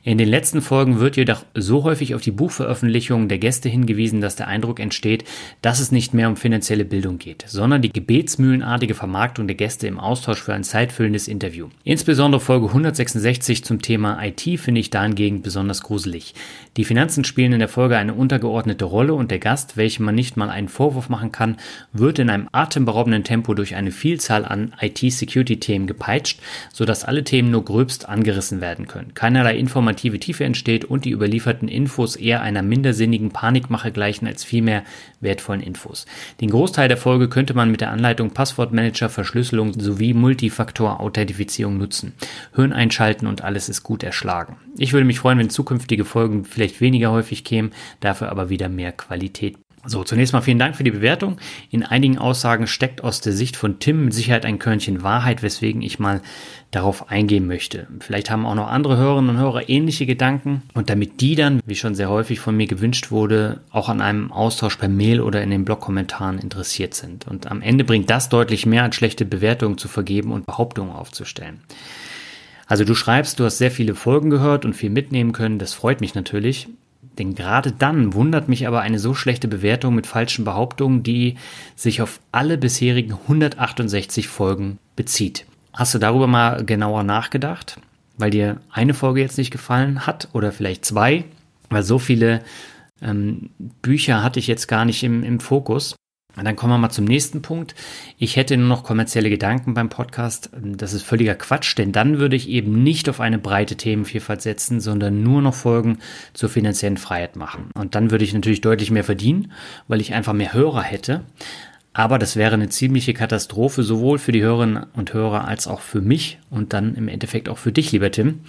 Speaker 1: In den letzten Folgen wird jedoch so häufig auf die Buchveröffentlichungen der Gäste hingewiesen, dass der Eindruck entsteht, dass es nicht mehr um finanzielle Bildung geht, sondern die gebetsmühlenartige Vermarktung der Gäste im Austausch für ein zeitfüllendes Interview. Insbesondere Folge 166 zum Thema IT finde ich dahingegen besonders gruselig. Die Finanzen spielen in der Folge eine untergeordnete Rolle und der Gast, welchem man nicht mal einen Vorwurf machen kann, wird in einem atemberaubenden Tempo durch eine Vielzahl an IT-Security-Themen gepeitscht, sodass alle Themen nur gröbst angerissen werden können. Keinerlei informative Tiefe entsteht und die überlieferten Infos eher einer mindersinnigen Panikmache gleichen als vielmehr wertvollen Infos. Den Großteil der Folge könnte man mit der Anleitung Passwortmanager, Verschlüsselung sowie Multifaktor-Authentifizierung nutzen. Hirn einschalten und alles ist gut erschlagen. Ich würde mich freuen, wenn zukünftige Folgen vielleicht weniger häufig kämen, dafür aber wieder mehr Qualität so, zunächst mal vielen Dank für die Bewertung. In einigen Aussagen steckt aus der Sicht von Tim mit Sicherheit ein Körnchen Wahrheit, weswegen ich mal darauf eingehen möchte. Vielleicht haben auch noch andere Hörerinnen und Hörer ähnliche Gedanken und damit die dann, wie schon sehr häufig von mir gewünscht wurde, auch an einem Austausch per Mail oder in den Blogkommentaren interessiert sind. Und am Ende bringt das deutlich mehr als schlechte Bewertungen zu vergeben und Behauptungen aufzustellen. Also du schreibst, du hast sehr viele Folgen gehört und viel mitnehmen können, das freut mich natürlich. Denn gerade dann wundert mich aber eine so schlechte Bewertung mit falschen Behauptungen, die sich auf alle bisherigen 168 Folgen bezieht. Hast du darüber mal genauer nachgedacht? Weil dir eine Folge jetzt nicht gefallen hat oder vielleicht zwei? Weil so viele ähm, Bücher hatte ich jetzt gar nicht im, im Fokus. Und dann kommen wir mal zum nächsten Punkt. Ich hätte nur noch kommerzielle Gedanken beim Podcast. Das ist völliger Quatsch, denn dann würde ich eben nicht auf eine breite Themenvielfalt setzen, sondern nur noch Folgen zur finanziellen Freiheit machen. Und dann würde ich natürlich deutlich mehr verdienen, weil ich einfach mehr Hörer hätte. Aber das wäre eine ziemliche Katastrophe, sowohl für die Hörerinnen und Hörer als auch für mich und dann im Endeffekt auch für dich, lieber Tim.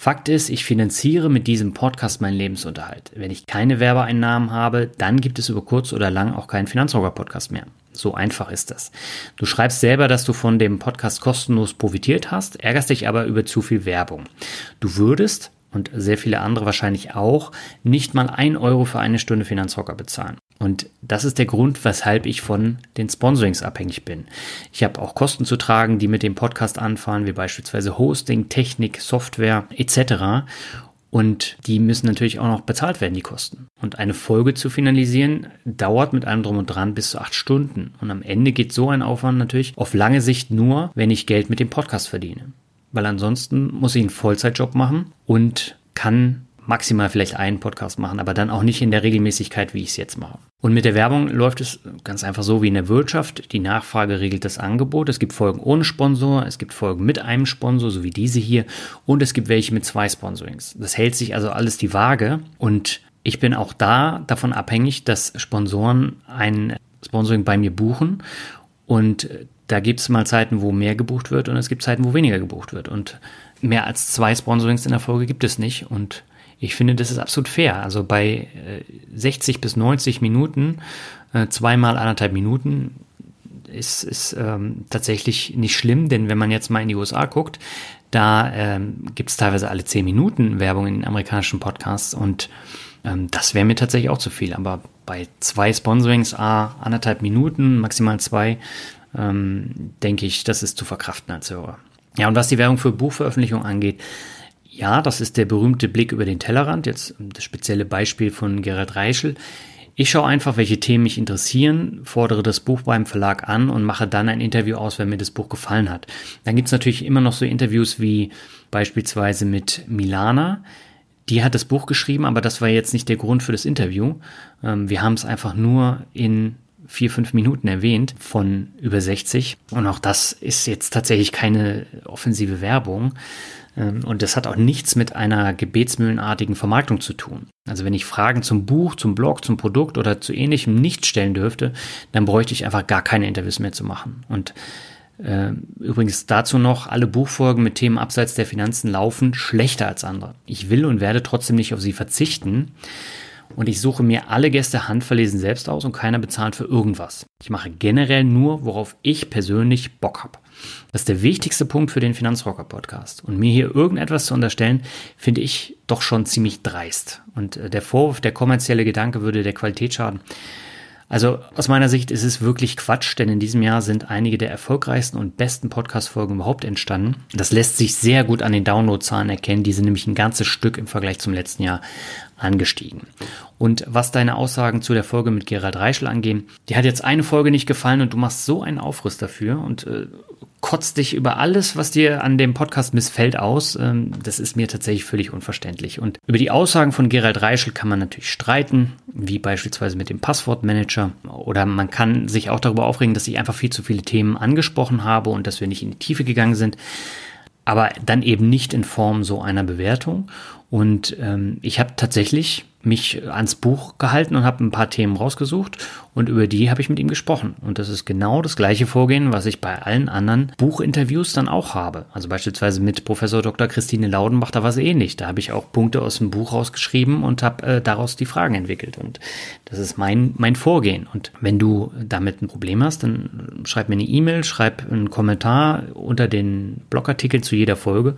Speaker 1: Fakt ist, ich finanziere mit diesem Podcast meinen Lebensunterhalt. Wenn ich keine Werbeeinnahmen habe, dann gibt es über kurz oder lang auch keinen Finanzrocker-Podcast mehr. So einfach ist das. Du schreibst selber, dass du von dem Podcast kostenlos profitiert hast, ärgerst dich aber über zu viel Werbung. Du würdest, und sehr viele andere wahrscheinlich auch, nicht mal ein Euro für eine Stunde Finanzrocker bezahlen. Und das ist der Grund, weshalb ich von den Sponsorings abhängig bin. Ich habe auch Kosten zu tragen, die mit dem Podcast anfallen, wie beispielsweise Hosting, Technik, Software etc. Und die müssen natürlich auch noch bezahlt werden, die Kosten. Und eine Folge zu finalisieren dauert mit allem drum und dran bis zu acht Stunden. Und am Ende geht so ein Aufwand natürlich auf lange Sicht nur, wenn ich Geld mit dem Podcast verdiene. Weil ansonsten muss ich einen Vollzeitjob machen und kann maximal vielleicht einen Podcast machen, aber dann auch nicht in der Regelmäßigkeit, wie ich es jetzt mache. Und mit der Werbung läuft es ganz einfach so wie in der Wirtschaft. Die Nachfrage regelt das Angebot. Es gibt Folgen ohne Sponsor, es gibt Folgen mit einem Sponsor, so wie diese hier, und es gibt welche mit zwei Sponsorings. Das hält sich also alles die Waage und ich bin auch da davon abhängig, dass Sponsoren ein Sponsoring bei mir buchen und da gibt es mal Zeiten, wo mehr gebucht wird und es gibt Zeiten, wo weniger gebucht wird. Und mehr als zwei Sponsorings in der Folge gibt es nicht. Und ich finde, das ist absolut fair. Also bei 60 äh, bis 90 Minuten, äh, zweimal anderthalb Minuten, ist, ist ähm, tatsächlich nicht schlimm, denn wenn man jetzt mal in die USA guckt, da ähm, gibt es teilweise alle 10 Minuten Werbung in amerikanischen Podcasts und ähm, das wäre mir tatsächlich auch zu viel. Aber bei zwei Sponsorings, a, anderthalb Minuten, maximal zwei, ähm, denke ich, das ist zu verkraften als Hörer. Ja, und was die Werbung für Buchveröffentlichung angeht, ja, das ist der berühmte Blick über den Tellerrand, jetzt das spezielle Beispiel von Gerhard Reischel. Ich schaue einfach, welche Themen mich interessieren, fordere das Buch beim Verlag an und mache dann ein Interview aus, wenn mir das Buch gefallen hat. Dann gibt es natürlich immer noch so Interviews wie beispielsweise mit Milana. Die hat das Buch geschrieben, aber das war jetzt nicht der Grund für das Interview. Ähm, wir haben es einfach nur in vier, fünf Minuten erwähnt von über 60. Und auch das ist jetzt tatsächlich keine offensive Werbung. Ähm, und das hat auch nichts mit einer gebetsmühlenartigen Vermarktung zu tun. Also wenn ich Fragen zum Buch, zum Blog, zum Produkt oder zu ähnlichem nicht stellen dürfte, dann bräuchte ich einfach gar keine Interviews mehr zu machen. Und äh, übrigens dazu noch, alle Buchfolgen mit Themen abseits der Finanzen laufen schlechter als andere. Ich will und werde trotzdem nicht auf sie verzichten. Und ich suche mir alle Gäste handverlesen selbst aus und keiner bezahlt für irgendwas. Ich mache generell nur, worauf ich persönlich Bock habe. Das ist der wichtigste Punkt für den Finanzrocker Podcast. Und mir hier irgendetwas zu unterstellen, finde ich doch schon ziemlich dreist. Und äh, der Vorwurf, der kommerzielle Gedanke würde der Qualität schaden. Also aus meiner Sicht ist es wirklich Quatsch, denn in diesem Jahr sind einige der erfolgreichsten und besten Podcast-Folgen überhaupt entstanden. Das lässt sich sehr gut an den Downloadzahlen erkennen. Die sind nämlich ein ganzes Stück im Vergleich zum letzten Jahr angestiegen. Und was deine Aussagen zu der Folge mit Gerald Reischel angehen, die hat jetzt eine Folge nicht gefallen und du machst so einen Aufriss dafür und äh, kotzt dich über alles, was dir an dem Podcast missfällt, aus. Ähm, das ist mir tatsächlich völlig unverständlich. Und über die Aussagen von Gerald Reischel kann man natürlich streiten, wie beispielsweise mit dem Passwortmanager. Oder man kann sich auch darüber aufregen, dass ich einfach viel zu viele Themen angesprochen habe und dass wir nicht in die Tiefe gegangen sind. Aber dann eben nicht in Form so einer Bewertung. Und ähm, ich habe tatsächlich mich ans Buch gehalten und habe ein paar Themen rausgesucht und über die habe ich mit ihm gesprochen. Und das ist genau das gleiche Vorgehen, was ich bei allen anderen Buchinterviews dann auch habe. Also beispielsweise mit Professor Dr. Christine Laudenbach, da war es ähnlich. Da habe ich auch Punkte aus dem Buch rausgeschrieben und habe äh, daraus die Fragen entwickelt. Und das ist mein, mein Vorgehen. Und wenn du damit ein Problem hast, dann schreib mir eine E-Mail, schreib einen Kommentar unter den Blogartikeln zu jeder Folge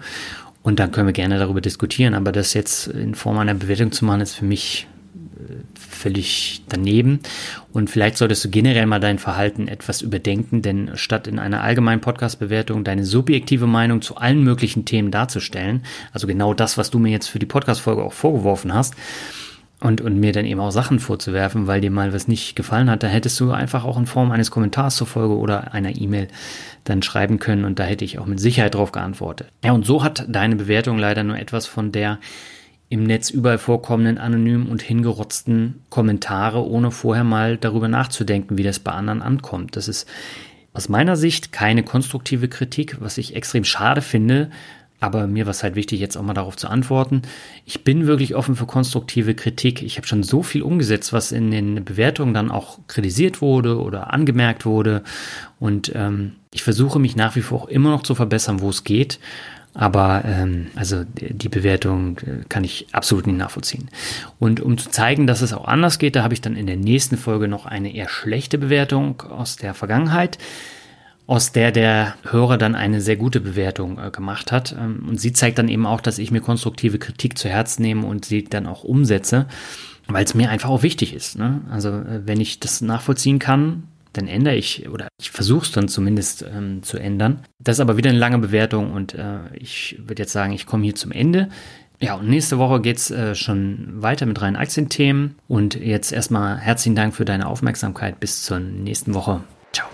Speaker 1: und dann können wir gerne darüber diskutieren. Aber das jetzt in Form einer Bewertung zu machen, ist für mich äh, völlig daneben. Und vielleicht solltest du generell mal dein Verhalten etwas überdenken, denn statt in einer allgemeinen Podcast-Bewertung deine subjektive Meinung zu allen möglichen Themen darzustellen, also genau das, was du mir jetzt für die Podcast-Folge auch vorgeworfen hast, und, und mir dann eben auch Sachen vorzuwerfen, weil dir mal was nicht gefallen hat, da hättest du einfach auch in Form eines Kommentars zur Folge oder einer E-Mail dann schreiben können und da hätte ich auch mit Sicherheit drauf geantwortet. Ja, und so hat deine Bewertung leider nur etwas von der im Netz überall vorkommenden anonymen und hingerotzten Kommentare, ohne vorher mal darüber nachzudenken, wie das bei anderen ankommt. Das ist aus meiner Sicht keine konstruktive Kritik, was ich extrem schade finde, aber mir war es halt wichtig, jetzt auch mal darauf zu antworten. Ich bin wirklich offen für konstruktive Kritik. Ich habe schon so viel umgesetzt, was in den Bewertungen dann auch kritisiert wurde oder angemerkt wurde. Und ähm, ich versuche mich nach wie vor auch immer noch zu verbessern, wo es geht. Aber ähm, also die Bewertung äh, kann ich absolut nicht nachvollziehen. Und um zu zeigen, dass es auch anders geht, da habe ich dann in der nächsten Folge noch eine eher schlechte Bewertung aus der Vergangenheit aus der der Hörer dann eine sehr gute Bewertung äh, gemacht hat. Ähm, und sie zeigt dann eben auch, dass ich mir konstruktive Kritik zu Herzen nehme und sie dann auch umsetze, weil es mir einfach auch wichtig ist. Ne? Also äh, wenn ich das nachvollziehen kann, dann ändere ich oder ich versuche es dann zumindest ähm, zu ändern. Das ist aber wieder eine lange Bewertung und äh, ich würde jetzt sagen, ich komme hier zum Ende. Ja, und nächste Woche geht's äh, schon weiter mit reinen Aktienthemen. Und jetzt erstmal herzlichen Dank für deine Aufmerksamkeit. Bis zur nächsten Woche. Ciao.